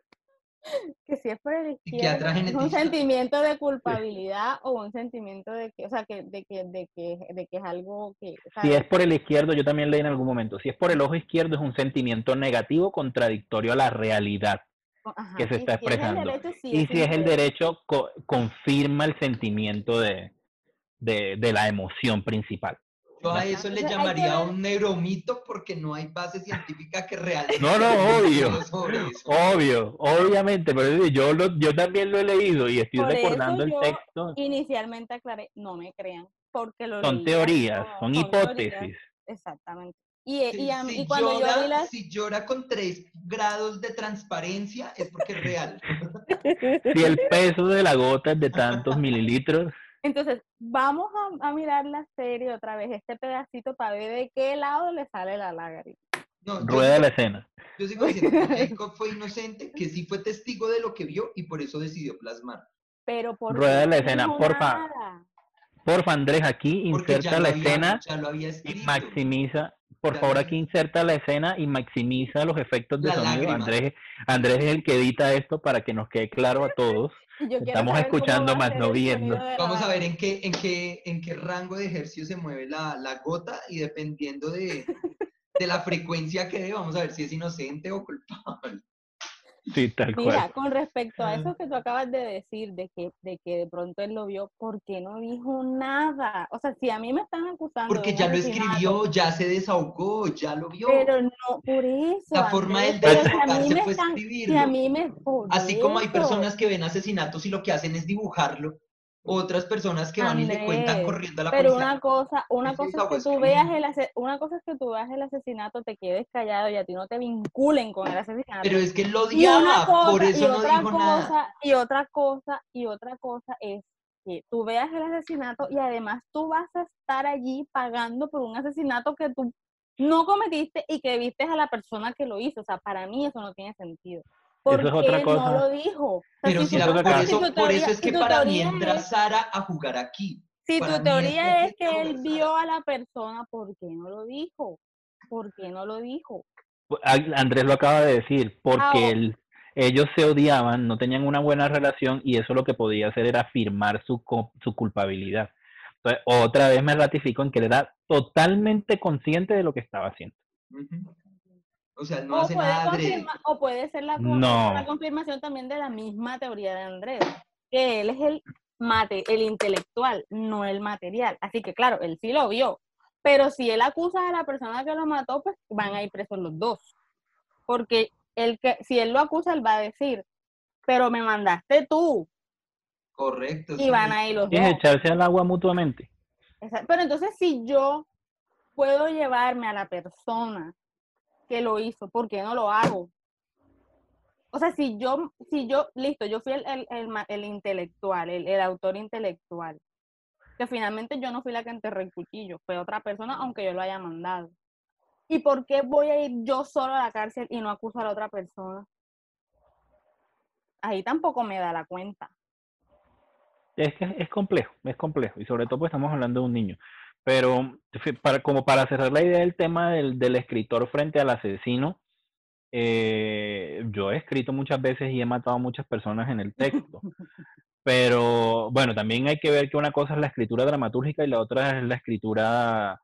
Que si es por el izquierdo, es un sentimiento de culpabilidad o un sentimiento de que, o sea, que, de que, de que, de que es algo que... Si es por el izquierdo, yo también leí en algún momento, si es por el ojo izquierdo es un sentimiento negativo contradictorio a la realidad que se está expresando. y si es el derecho, confirma el sentimiento de, de, de la emoción principal. Yo a eso le llamaría un neuromito porque no hay base científica que realmente. No, no, (laughs) obvio. Obvio, obviamente, pero yo, yo también lo he leído y estoy recordando el texto. Inicialmente aclaré, no me crean, porque lo Son teorías, son, hipótesis. exactamente. Y, y, si, cuando llora, yo las... si llora con 3 grados de transparencia es porque es real. (laughs) si el peso de la gota es de tantos mililitros. Entonces, vamos a, mirar la serie otra vez, este pedacito, para ver de qué lado le sale la lágrima. Rueda la escena. Yo sigo diciendo que Jacob fue inocente, que sí fue testigo de lo que vio y por eso decidió plasmar. Pero por Rueda la escena, porfa. Porfa, Andrés, aquí inserta la escena y maximiza. Por favor, aquí inserta la escena y maximiza los efectos de sonido. Andrés, Andrés es el que edita esto para que nos quede claro a todos. (laughs) Estamos escuchando más, no viendo. Vamos a ver en qué, en qué, en qué rango de ejercicio se mueve la, la gota y dependiendo de, de la frecuencia que dé, vamos a ver si es inocente o culpable. Sí, tal Mira, con respecto a eso que tú acabas de decir, de que, de que de pronto él lo vio, ¿por qué no dijo nada? O sea, si a mí me están acusando. Porque ya lo escribió, ya se desahogó, ya lo vio. Pero no, por eso. La forma de desahogarse fue escribirlo. a mí me, Así como hay personas que ven asesinatos y lo que hacen es dibujarlo, otras personas que van y le cuentan corriendo a la pero una cosa, una cosa es que tú veas el una cosa es que tú veas el asesinato, te quedes callado y a ti no te vinculen con el asesinato. Pero es que él lo odiaba, por eso no dijo nada. Y otra cosa, y otra cosa es que tú veas el asesinato y además tú vas a estar allí pagando por un asesinato que tú no cometiste y que viste a la persona que lo hizo. O sea, para mí eso no tiene sentido. Porque eso es otra cosa. no lo dijo. Pero si, por, eso, por eso es que para mí entra Sara a jugar aquí. Si tu teoría es, que él vio a la persona, ¿por qué no lo dijo? ¿Por qué no lo dijo? Pues, Andrés lo acaba de decir, porque ellos se odiaban, no tenían una buena relación y eso lo que podía hacer era afirmar su, su culpabilidad. Entonces, otra vez me ratifico en que él era totalmente consciente de lo que estaba haciendo. O sea, no hace nada O puede ser la, la, confirmación también de la misma teoría de Andrés, que él es el, mate, el intelectual, no el material. Así que claro, él sí lo vio. Pero si él acusa a la persona que lo mató, pues van a ir presos los dos. Porque el que, si él lo acusa, él va a decir, pero me mandaste tú. Correcto. Y van a ir los dos. Es echarse al agua mutuamente. Pero entonces si yo puedo llevarme a la persona que lo hizo, ¿por qué no lo hago? O sea, si yo, si yo, listo, yo fui el, el, el, intelectual, el, autor intelectual, que finalmente yo no fui la que enterré el cuchillo, fue otra persona, aunque yo lo haya mandado. ¿Y por qué voy a ir yo solo a la cárcel y no acuso a otra persona? Ahí tampoco me da la cuenta. Es que es complejo, es complejo. Y sobre todo pues estamos hablando de un niño. Pero para, como para cerrar la idea del tema del, del escritor frente al asesino, eh, yo he escrito muchas veces y he matado a muchas personas en el texto. (laughs) Pero bueno, también hay que ver que una cosa es la escritura dramatúrgica y la otra es la escritura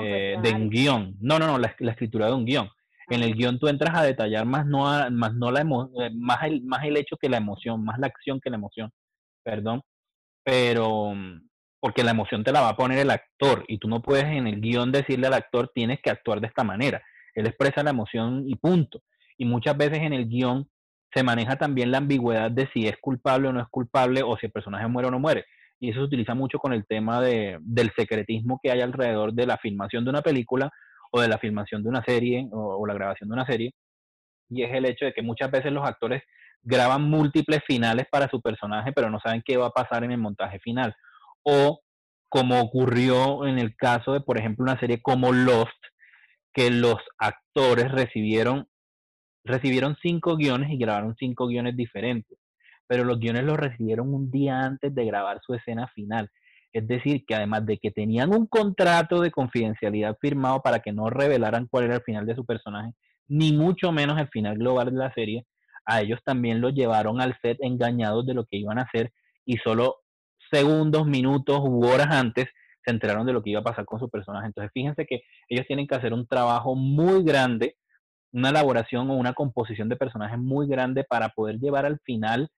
eh, de un guion. No, no, no, la, escritura de un guion. En el guion tú entras a detallar más no, más no la eh, más el, más el hecho que la emoción, más la acción que la emoción. Perdón. Pero porque la emoción te la va a poner el actor y tú no puedes en el guion decirle al actor tienes que actuar de esta manera. Él expresa la emoción y punto. Y muchas veces en el guion se maneja también la ambigüedad de si es culpable o no es culpable o si el personaje muere o no muere. Y eso se utiliza mucho con el tema de, del secretismo que hay alrededor de la filmación de una película o de la filmación de una serie o, la grabación de una serie, y es el hecho de que muchas veces los actores graban múltiples finales para su personaje, pero no saben qué va a pasar en el montaje final. O como ocurrió en el caso de, por ejemplo, una serie como Lost, que los actores recibieron, recibieron cinco guiones y grabaron cinco guiones diferentes, pero los guiones los recibieron un día antes de grabar su escena final. Es decir, que además de que tenían un contrato de confidencialidad firmado para que no revelaran cuál era el final de su personaje, ni mucho menos el final global de la serie, a ellos también los llevaron al set engañados de lo que iban a hacer y solo segundos, minutos u horas antes se enteraron de lo que iba a pasar con su personaje. Entonces, fíjense que ellos tienen que hacer un trabajo muy grande, una elaboración o una composición de personajes muy grande para poder llevar al final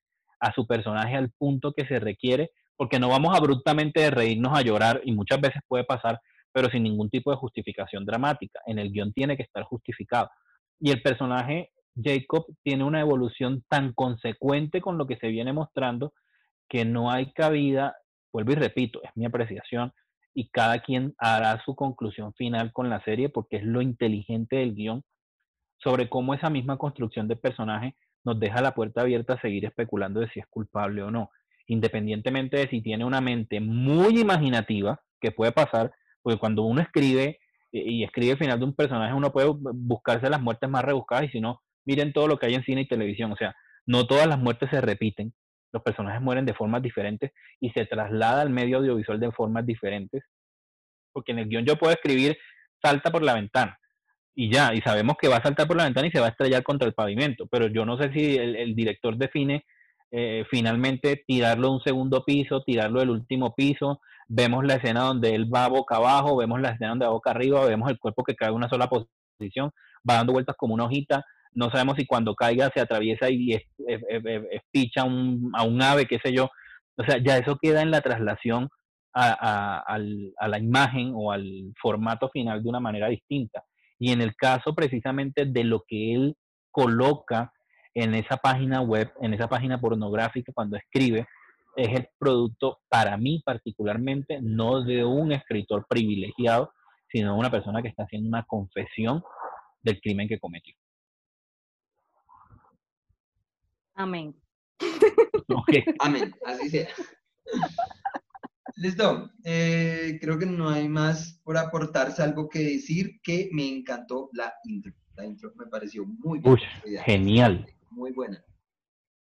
a su personaje al punto que se requiere porque no vamos abruptamente de reírnos a llorar y muchas veces puede pasar, pero sin ningún tipo de justificación dramática. En el guion tiene que estar justificado. Y el personaje Jacob tiene una evolución tan consecuente con lo que se viene mostrando que no hay cabida, vuelvo y repito, es mi apreciación, y cada quien hará su conclusión final con la serie porque es lo inteligente del guion sobre cómo esa misma construcción de personaje nos deja la puerta abierta a seguir especulando de si es culpable o no. Independientemente de si tiene una mente muy imaginativa, que puede pasar, porque cuando uno escribe y escribe el final de un personaje, uno puede buscarse las muertes más rebuscadas y si no, miren todo lo que hay en cine y televisión, o sea, no todas las muertes se repiten, los personajes mueren de formas diferentes y se traslada al medio audiovisual de formas diferentes, porque en el guion yo puedo escribir salta por la ventana y ya, y sabemos que va a saltar por la ventana y se va a estrellar contra el pavimento, pero yo no sé si el, director define eh, finalmente tirarlo a un segundo piso, tirarlo del último piso, vemos la escena donde él va boca abajo, vemos la escena donde va boca arriba, vemos el cuerpo que cae en una sola posición, va dando vueltas como una hojita, no sabemos si cuando caiga se atraviesa y espicha a un ave, qué sé yo, o sea, ya eso queda en la traslación a, a la imagen o al formato final de una manera distinta. Y en el caso precisamente de lo que él coloca en esa página web, en esa página pornográfica cuando escribe, es el producto para mí particularmente, no de un escritor privilegiado, sino de una persona que está haciendo una confesión del crimen que cometió. Amén. (laughs) Amén, así sea. Listo, eh, creo que no hay más por aportar, salvo que decir que me encantó la intro. La intro me pareció muy bien. genial muy buena.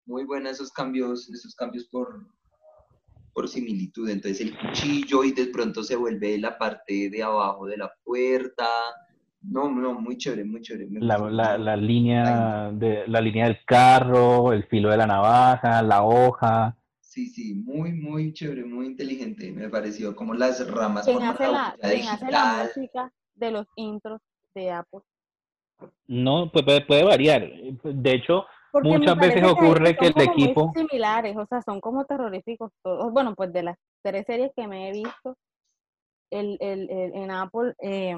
Muy buena esos cambios, esos cambios por, por similitud. Entonces el cuchillo y de pronto se vuelve la parte de abajo de la puerta. No, no, muy chévere, muy chévere. La, la, línea de, la línea del carro, el filo de la navaja, la hoja. Sí, sí, muy, muy chévere, muy inteligente. Me pareció como las ramas. ¿Quién, hace la, hace la música de los intros de Apple? No, pues puede, puede variar. De hecho, Muchas veces ocurre que, el equipo... Muy similares, o sea, son como terroríficos todos. Bueno, pues de las tres series que me he visto, el, el, en Apple, eh,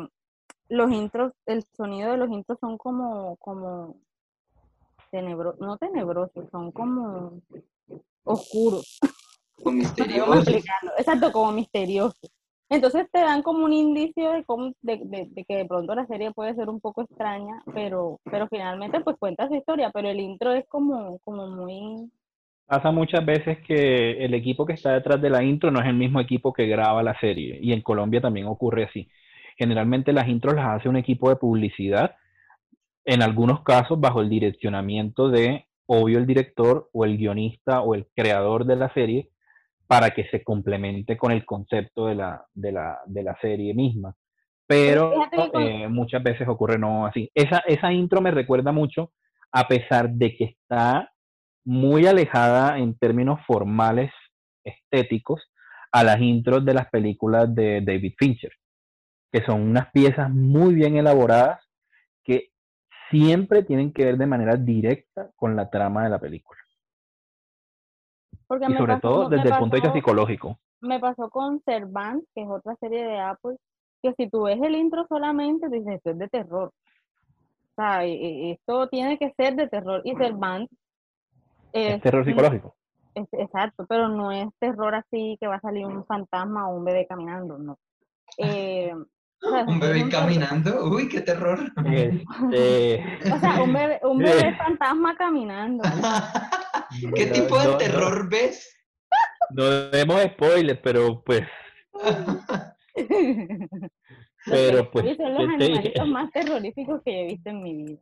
los intros, el sonido de los intros son como, como tenebrosos, no tenebrosos, son como oscuros. Como (laughs) misteriosos. Exacto, como misteriosos. Entonces te dan como un indicio de, cómo, de, de, que de pronto la serie puede ser un poco extraña, pero, pero finalmente pues cuenta su historia, pero el intro es como, como muy... Pasa muchas veces que el equipo que está detrás de la intro no es el mismo equipo que graba la serie, y en Colombia también ocurre así. Generalmente las intros las hace un equipo de publicidad, en algunos casos bajo el direccionamiento de, obvio, el director o el guionista o el creador de la serie, para que se complemente con el concepto de la, de la, de la serie misma. Pero eh, muchas veces ocurre no así. Esa, esa intro me recuerda mucho, a pesar de que está muy alejada en términos formales, estéticos, a las intros de las películas de David Fincher, que son unas piezas muy bien elaboradas que siempre tienen que ver de manera directa con la trama de la película y sobre todo desde el punto de vista psicológico. Me pasó con Servant, que es otra serie de Apple, que si tú ves el intro solamente, dices, esto es de terror. O sea, e, e, esto tiene que ser de terror. Y Servant es, terror psicológico. exacto, pero no es terror así que va a salir un fantasma o un bebé caminando, no. (laughs) Eh, un bebé caminando, uy, qué terror. Este... O sea, un bebé, un bebé fantasma caminando. (laughs) ¿Qué tipo de terror ves? No demos spoilers, pero pues. pero pues. Son los animalitos más terroríficos que he visto en mi vida.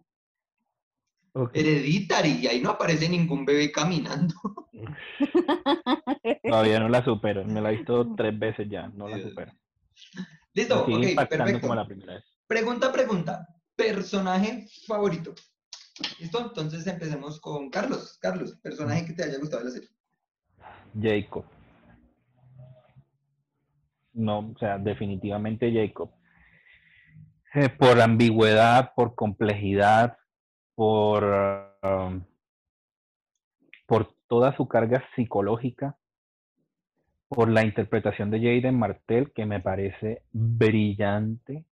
Hereditary, y ahí no aparece ningún bebé caminando. (laughs) Todavía no la supero, me la he visto tres veces ya, no la supero. Listo, ok, perfecto. Como la primera vez. Pregunta, pregunta. Personaje favorito. ¿Listo? Entonces empecemos con Carlos. Carlos, personaje que te haya gustado de la serie. Jacob. No, o sea, definitivamente Jacob. Eh, por ambigüedad, por complejidad, por, um, por toda su carga psicológica, por la interpretación de Jaden Martel, que me parece brillante.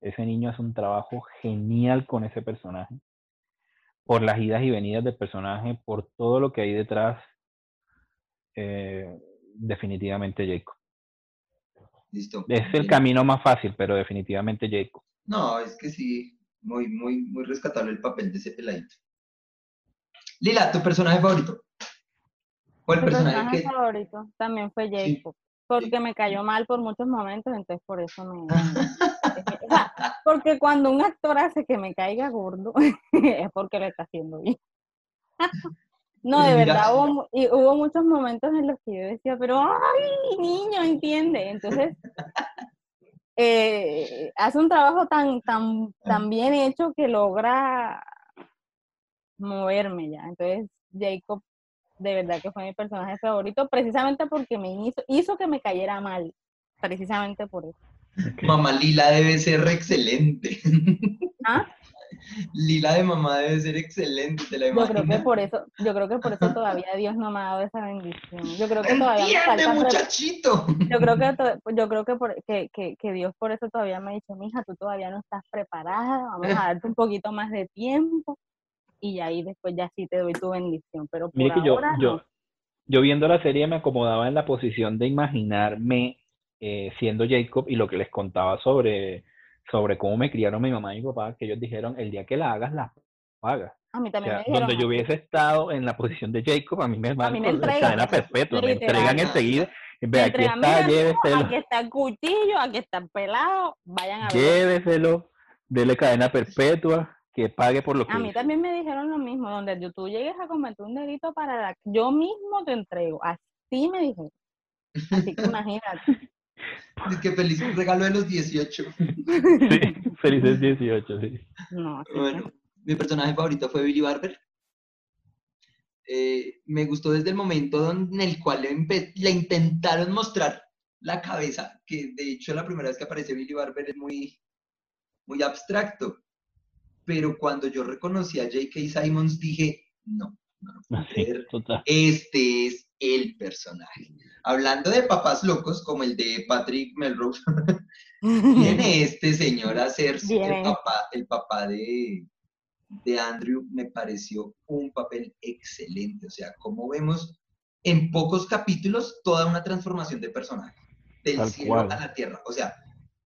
Ese niño hace un trabajo genial con ese personaje. Por las idas y venidas del personaje, por todo lo que hay detrás. Eh, definitivamente Jacob. Listo. Es el camino más fácil, pero definitivamente Jacob. No, es que sí, muy, muy, muy rescatable el papel de ese peladito. Lila, ¿tu personaje favorito? ¿O el personaje, favorito también fue Jacob. Porque me cayó mal por muchos momentos, entonces por eso me... (laughs) porque cuando un actor hace que me caiga gordo, (laughs) es porque lo está haciendo bien. (laughs) No, de verdad, hubo, y hubo muchos momentos en los que yo decía, pero, ay, niño, entiende. Entonces, eh, hace un trabajo tan, tan, tan bien hecho que logra moverme ya. Entonces, Jacob, de verdad que fue mi personaje favorito, precisamente porque me hizo, hizo que me cayera mal, precisamente por eso. Mamá Lila debe ser excelente. (laughs) ¿Ah? Lila de mamá debe ser excelente, te la Yo creo que por eso, yo creo que por eso todavía Dios no me ha dado esa bendición. Yo creo que todavía me falta muchachito! Yo creo que yo creo que, por, que, que, que, Dios por eso todavía me ha dicho, mija, tú todavía no estás preparada, vamos a darte un poquito más de tiempo y ahí después ya sí te doy tu bendición. Pero por que yo, yo, yo viendo la serie me acomodaba en la posición de imaginarme eh, siendo Jacob y lo que les contaba sobre sobre cómo me criaron mi mamá y mi papá, que ellos dijeron, el día que la hagas, la pagas. A mí también me dijeron, Donde yo hubiese estado en la posición de Jacob, a mí me a cadena perpetua, me entregan enseguida. Ve, aquí está, lléveselo. Aquí está el cuchillo, aquí está el pelado, vayan a ver. Lléveselo, dele cadena perpetua, que pague por lo que A mí también me dijeron lo mismo, donde tú llegues a cometer un delito para la... Yo mismo te entrego, así me dijeron. Así que imagínate. (laughs) Es que feliz regalo de los 18. Sí, felices 18, sí. bueno, mi personaje favorito fue Billy Barber. Eh, me gustó desde el momento en el cual le, intentaron mostrar la cabeza, que de hecho la primera vez que aparece Billy Barber es muy, muy abstracto. Pero cuando yo reconocí a J.K. Simons dije, no, no, no Este es el personaje. Hablando de papás locos, como el de Patrick Melrose, (laughs) viene (laughs) este señor a ser el papá, el papá de, de Andrew, me pareció un papel excelente. O sea, como vemos en pocos capítulos toda una transformación de personaje, del cielo a la tierra. O sea,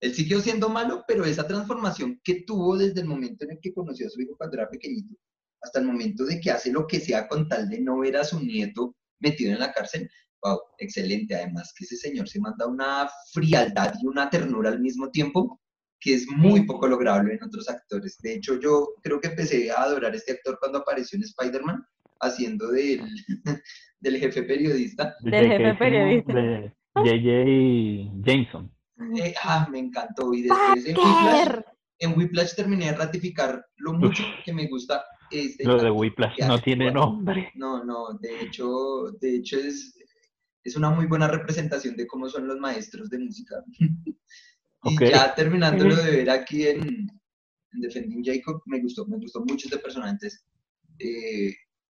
él siguió siendo malo, pero esa transformación que tuvo desde el momento en el que conoció a su hijo cuando era pequeñito, hasta el momento de que hace lo que sea con tal de no ver a su nieto metido en la cárcel. Wow, excelente. Además que ese señor se manda una frialdad y una ternura al mismo tiempo que es muy poco lograble en otros actores. De hecho, yo creo que empecé a adorar a este actor cuando apareció en Spider-Man, haciendo del, (laughs) del jefe periodista. Del jefe periodista. De J.J. Jameson. Eh, ah, me encantó. Y después en Whiplash, en Whiplash terminé de ratificar lo mucho que me gusta este, Lo de Whiplash no tiene nombre. No, no, de hecho, de hecho es, es una muy buena representación de cómo son los maestros de música. (laughs) y ya terminándolo de ver aquí en, en, Defending Jacob, me gustó, me gustó mucho este personaje. Eh,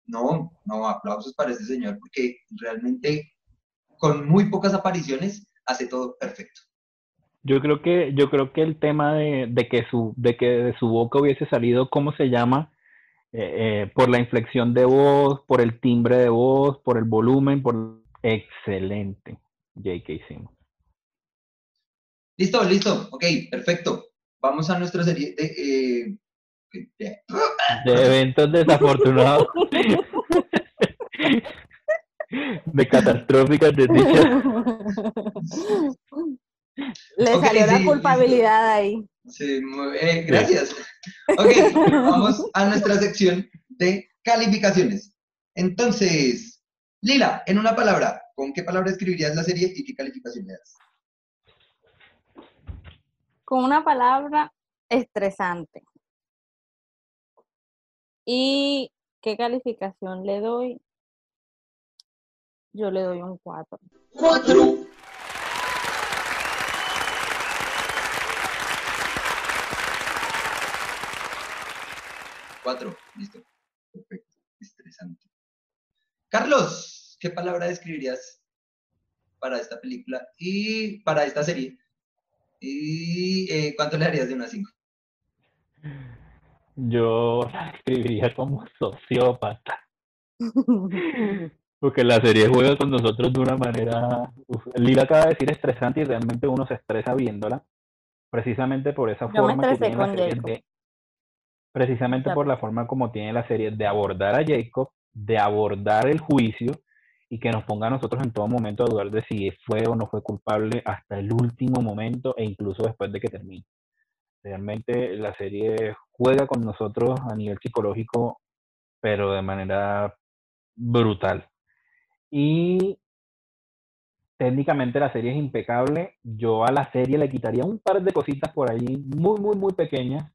no, no, aplausos para este señor, porque realmente con muy pocas apariciones hace todo perfecto. Yo creo que, yo creo que el tema de, de, que su, de que de su boca hubiese salido, ¿cómo se llama? Eh, eh, por la inflexión de voz, por el timbre de voz, por el volumen, por excelente J.K. Simmons. Listo, listo. Ok, perfecto. Vamos a nuestra serie de... Eh, de eventos desafortunados. (laughs) de catastróficas desdichas. (laughs) Le salió la culpabilidad ahí. Sí, eh, gracias. Ok, vamos a nuestra sección de calificaciones. Entonces, Lila, en una palabra, ¿con qué palabra escribirías la serie y qué calificación le das? Con una palabra, estresante. ¿Y qué calificación le doy? Yo le doy un 4. 4. Cuatro, listo. Perfecto, estresante. Carlos, ¿qué palabra describirías para esta película y para esta serie? ¿Y eh, cuánto le darías de una 5? Yo la escribiría como sociópata. (laughs) Porque la serie juega con nosotros de una manera. Lila acaba de decir estresante y realmente uno se estresa viéndola. Precisamente por esa forma que tiene la serie precisamente por la forma como tiene la serie de abordar a Jacob, de abordar el juicio y que nos ponga a nosotros en todo momento a dudar de si fue o no fue culpable hasta el último momento e incluso después de que termine. Realmente la serie juega con nosotros a nivel psicológico, pero de manera brutal. Y técnicamente la serie es impecable. Yo a la serie le quitaría un par de cositas por ahí, muy, muy, muy pequeñas,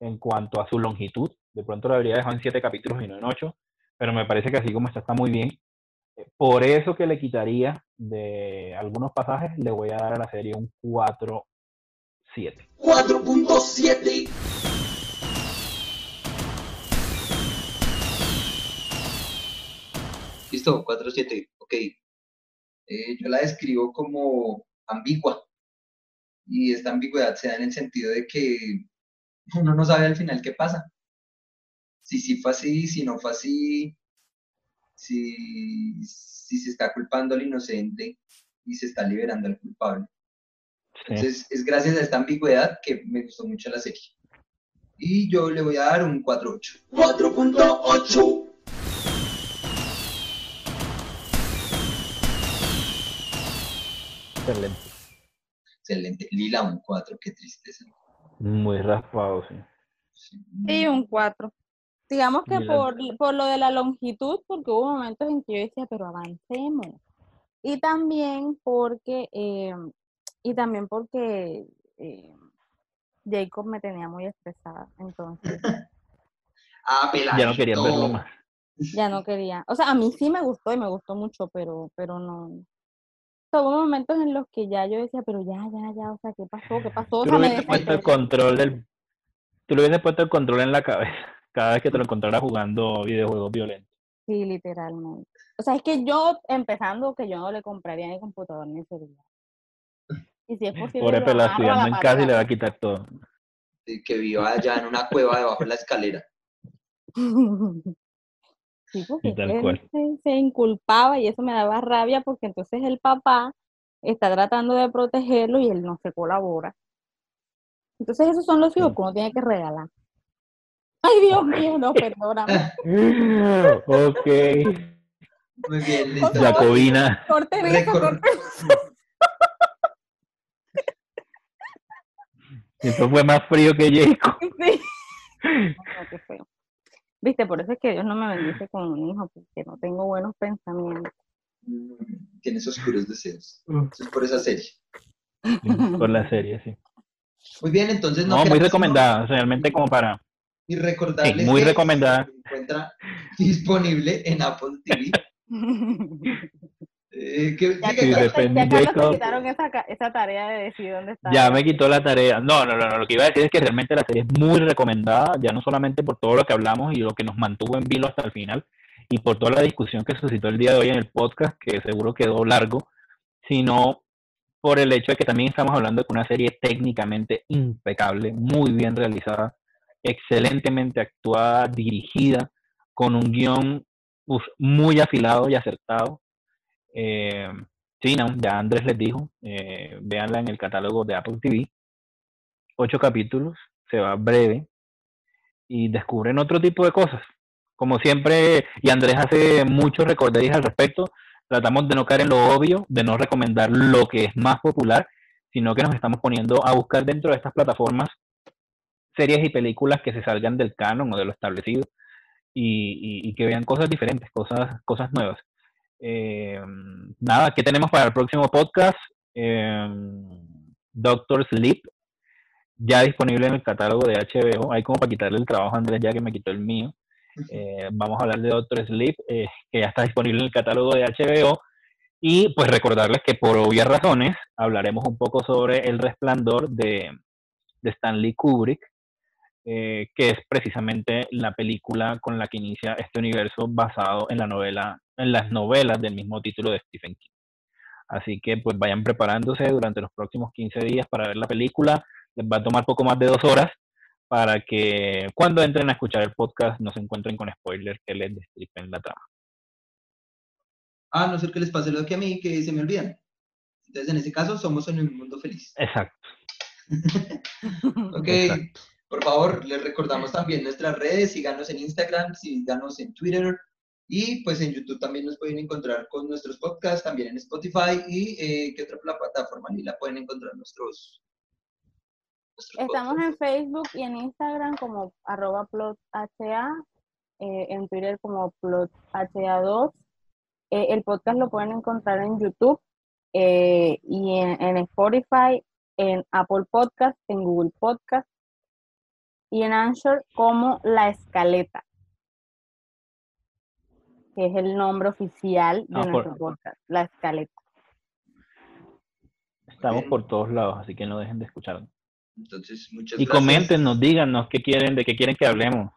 en cuanto a su longitud. De pronto la habría dejado en siete capítulos y no en ocho, pero me parece que así como está, está muy bien. Eh, por eso que le quitaría de algunos pasajes, le voy a dar a la serie un 4-7. 4.7. Listo, 4-7, ok. Eh, yo la describo como ambigua. Y esta ambigüedad se da en el sentido de que uno no sabe al final qué pasa. Si sí fue así, si no fue así, si, si se está culpando al inocente y se está liberando al culpable. Entonces, es gracias a esta ambigüedad que me gustó mucho la serie. Y yo le voy a dar un 4.8. 4.8. Excelente. Excelente. Lila, un 4, qué tristeza. Muy raspado, sí. Y un 4. Digamos que por, por, lo de la longitud, porque hubo momentos en que yo decía, pero avancemos. Y también porque, eh, y también porque eh, Jacob me tenía muy estresada. Entonces. (laughs) ah, Ya no quería verlo más. Ya no quería. O sea, a mí sí me gustó y me gustó mucho, pero, pero no, hubo momentos en los que ya yo decía, pero ya, ya, ya, o sea, ¿qué pasó? ¿Qué pasó? tú, le puesto el control del, tú le hubieses puesto el control en la cabeza (laughs) cada vez que te lo encontrara jugando videojuegos violentos. Sí, literalmente. O sea, es que yo, empezando, que yo no le compraría ni computador ni celular. Y si es posible. Pobre en casa y le va a quitar todo. Que viva allá en una cueva debajo de la escalera. (laughs) Sí, porque él Se, inculpaba y eso me daba rabia porque entonces el papá está tratando de protegerlo y él no se colabora. Entonces esos son los hijos que uno tiene que regalar. (laughs) Ay, Dios mío, no, perdóname. ok. Muy bien, listo. Jacobina. Corte eso, corte Eso fue más frío que Jacob. Sí. (laughs) No, qué feo. Viste, por eso es que Dios no me bendice con un hijo, porque no tengo buenos pensamientos. Tienes oscuros deseos. Mm. Eso es por esa serie. (laughs) por la serie, sí. Muy bien, entonces no. muy recomendada, realmente como para. Y recordarles muy recomendada. se encuentra disponible en Apple TV. (laughs) Eh, ya, que, ya te quitaron esa, esa, tarea de decir dónde está. Ya me quitó la tarea. No, no, no, lo que iba a decir es que realmente la serie es muy recomendada, ya no solamente por todo lo que hablamos y lo que nos mantuvo en vilo hasta el final, y por toda la discusión que suscitó el día de hoy en el podcast, que seguro quedó largo, sino por el hecho de que también estamos hablando de una serie técnicamente impecable, muy bien realizada, excelentemente actuada, dirigida, con un guion muy afilado y acertado. Eh, sí, no, ya Andrés les dijo, eh, véanla en el catálogo de Apple TV. Ocho capítulos, se va breve y descubren otro tipo de cosas. Como siempre, y Andrés hace muchos recordados al respecto, tratamos de no caer en lo obvio, de no recomendar lo que es más popular, sino que nos estamos poniendo a buscar dentro de estas plataformas series y películas que se salgan del canon o de lo establecido y, que vean cosas diferentes, cosas, cosas nuevas. Eh, nada, ¿qué tenemos para el próximo podcast? Eh, Doctor Sleep, ya disponible en el catálogo de HBO. Hay como para quitarle el trabajo a Andrés ya que me quitó el mío. Eh, vamos a hablar de Doctor Sleep, que ya está disponible en el catálogo de HBO. Y pues recordarles que por obvias razones hablaremos un poco sobre El Resplandor de, de Stanley Kubrick, eh, que es precisamente la película con la que inicia este universo basado en la novela, en las novelas del mismo título de Stephen King. Así que pues vayan preparándose durante los próximos 15 días para ver la película. Les va a tomar poco más de dos horas para que cuando entren a escuchar el podcast no se encuentren con spoilers que les destripen la trama. Ah, no ser que les pase lo que a mí, que se me olvidan. Entonces, en ese caso, somos en un mundo feliz. Exacto. (laughs) ok. Por favor, les recordamos también nuestras redes, síganos en Instagram, síganos en Twitter y pues en YouTube también nos pueden encontrar con nuestros podcasts, también en Spotify y eh, ¿qué otra plataforma ni la pueden encontrar nuestros, Estamos en Facebook y en Instagram como arroba plotha, eh, en Twitter como plotha2. Eh, el podcast lo pueden encontrar en YouTube y en, en Spotify, en Apple Podcast, en Google Podcast y en Anchor como La Escaleta, que es el nombre oficial de ah, nuestro podcast, La Escaleta. Estamos por todos lados, así que no dejen de escucharnos. Entonces, muchas y coméntenos, díganos qué quieren, de qué quieren que hablemos.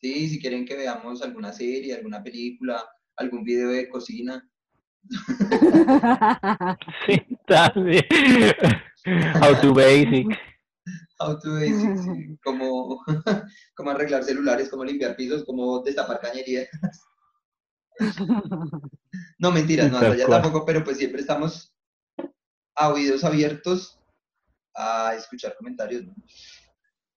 Sí, si quieren que veamos alguna serie, alguna película, algún video de cocina. (laughs) sí, también. (laughs) How to basic. (laughs) como, (laughs) como arreglar celulares, como limpiar pisos, como destapar cañerías. no, mentiras, no, ya tampoco, pero pues siempre estamos a oídos abiertos a escuchar comentarios.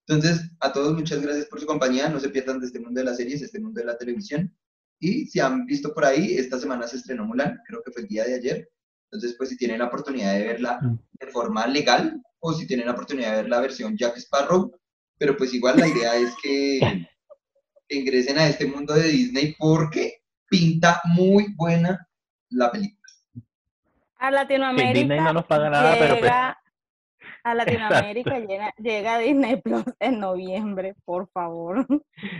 Entonces, a todos muchas gracias por su compañía, no se pierdan de este mundo de las series, este mundo de la televisión. Y si han visto por ahí, esta semana se estrenó Mulan, creo que fue el día de ayer. Entonces, pues si tienen la oportunidad de verla mm. de forma legal, o si tienen la oportunidad de ver la versión Jack Sparrow, pero pues igual la idea es que, ingresen a este mundo de Disney porque pinta muy buena la película. A Latinoamérica. Disney no nos paga nada, pero pues a (laughs) Latinoamérica llega, Disney Plus en noviembre, por favor.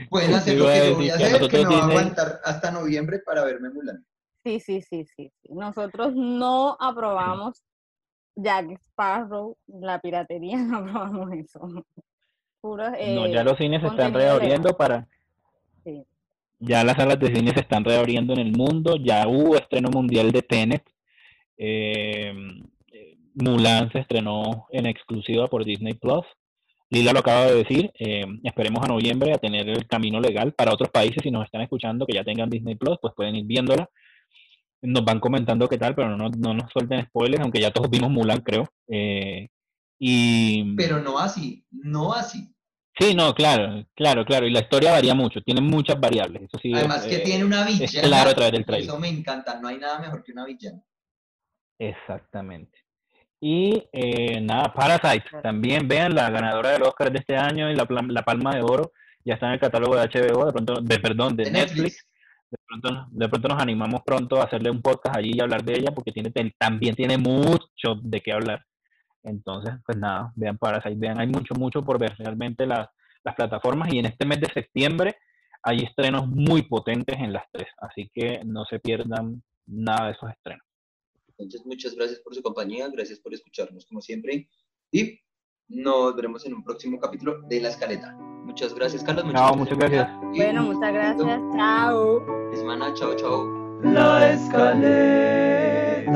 Pueden hacer lo que yo voy a hacer, que me va a aguantar hasta noviembre para verme Mulan. Sí, sí, sí, sí. Nosotros no aprobamos Jack Sparrow, la piratería, (laughs) no aprobamos eso. no, ya los cines se están reabriendo para... Sí. Ya las salas de cine se están reabriendo en el mundo, ya hubo estreno mundial de Tenet. Eh, Mulan se estrenó en exclusiva por Disney Plus. Lila lo acaba de decir, eh, esperemos a noviembre a tener el camino legal para otros países, si nos están escuchando que ya tengan Disney Plus, pues pueden ir viéndola nos van comentando qué tal, pero no, no nos suelten spoilers, aunque ya todos vimos Mulan, creo. Eh, y... Pero no así, no así. Sí, no, claro, claro, claro. Y la historia varía mucho, tiene muchas variables. Eso sí, Además que tiene una villana. claro a través del trailer. Eso me encanta, no hay nada mejor que una villana. Exactamente. Y eh, nada, Parasite, también vean la ganadora del Oscar de este año y la, la Palma de Oro, ya está en el catálogo de HBO, de pronto, de perdón, de, Netflix de pronto, de pronto nos animamos pronto a hacerle un podcast allí y hablar de ella porque tiene, también tiene mucho de qué hablar. Entonces, pues nada, vean Parasite, vean, hay mucho, mucho por ver realmente las, las plataformas y en este mes de septiembre hay estrenos muy potentes en las tres, así que no se pierdan nada de esos estrenos. Entonces, muchas gracias por su compañía, gracias por escucharnos como siempre y nos veremos en un próximo capítulo de La Escaleta. Muchas gracias, Carlos. Muchas gracias. Bueno, muchas gracias. Chao. Semana, chao, chao. La Escaleta.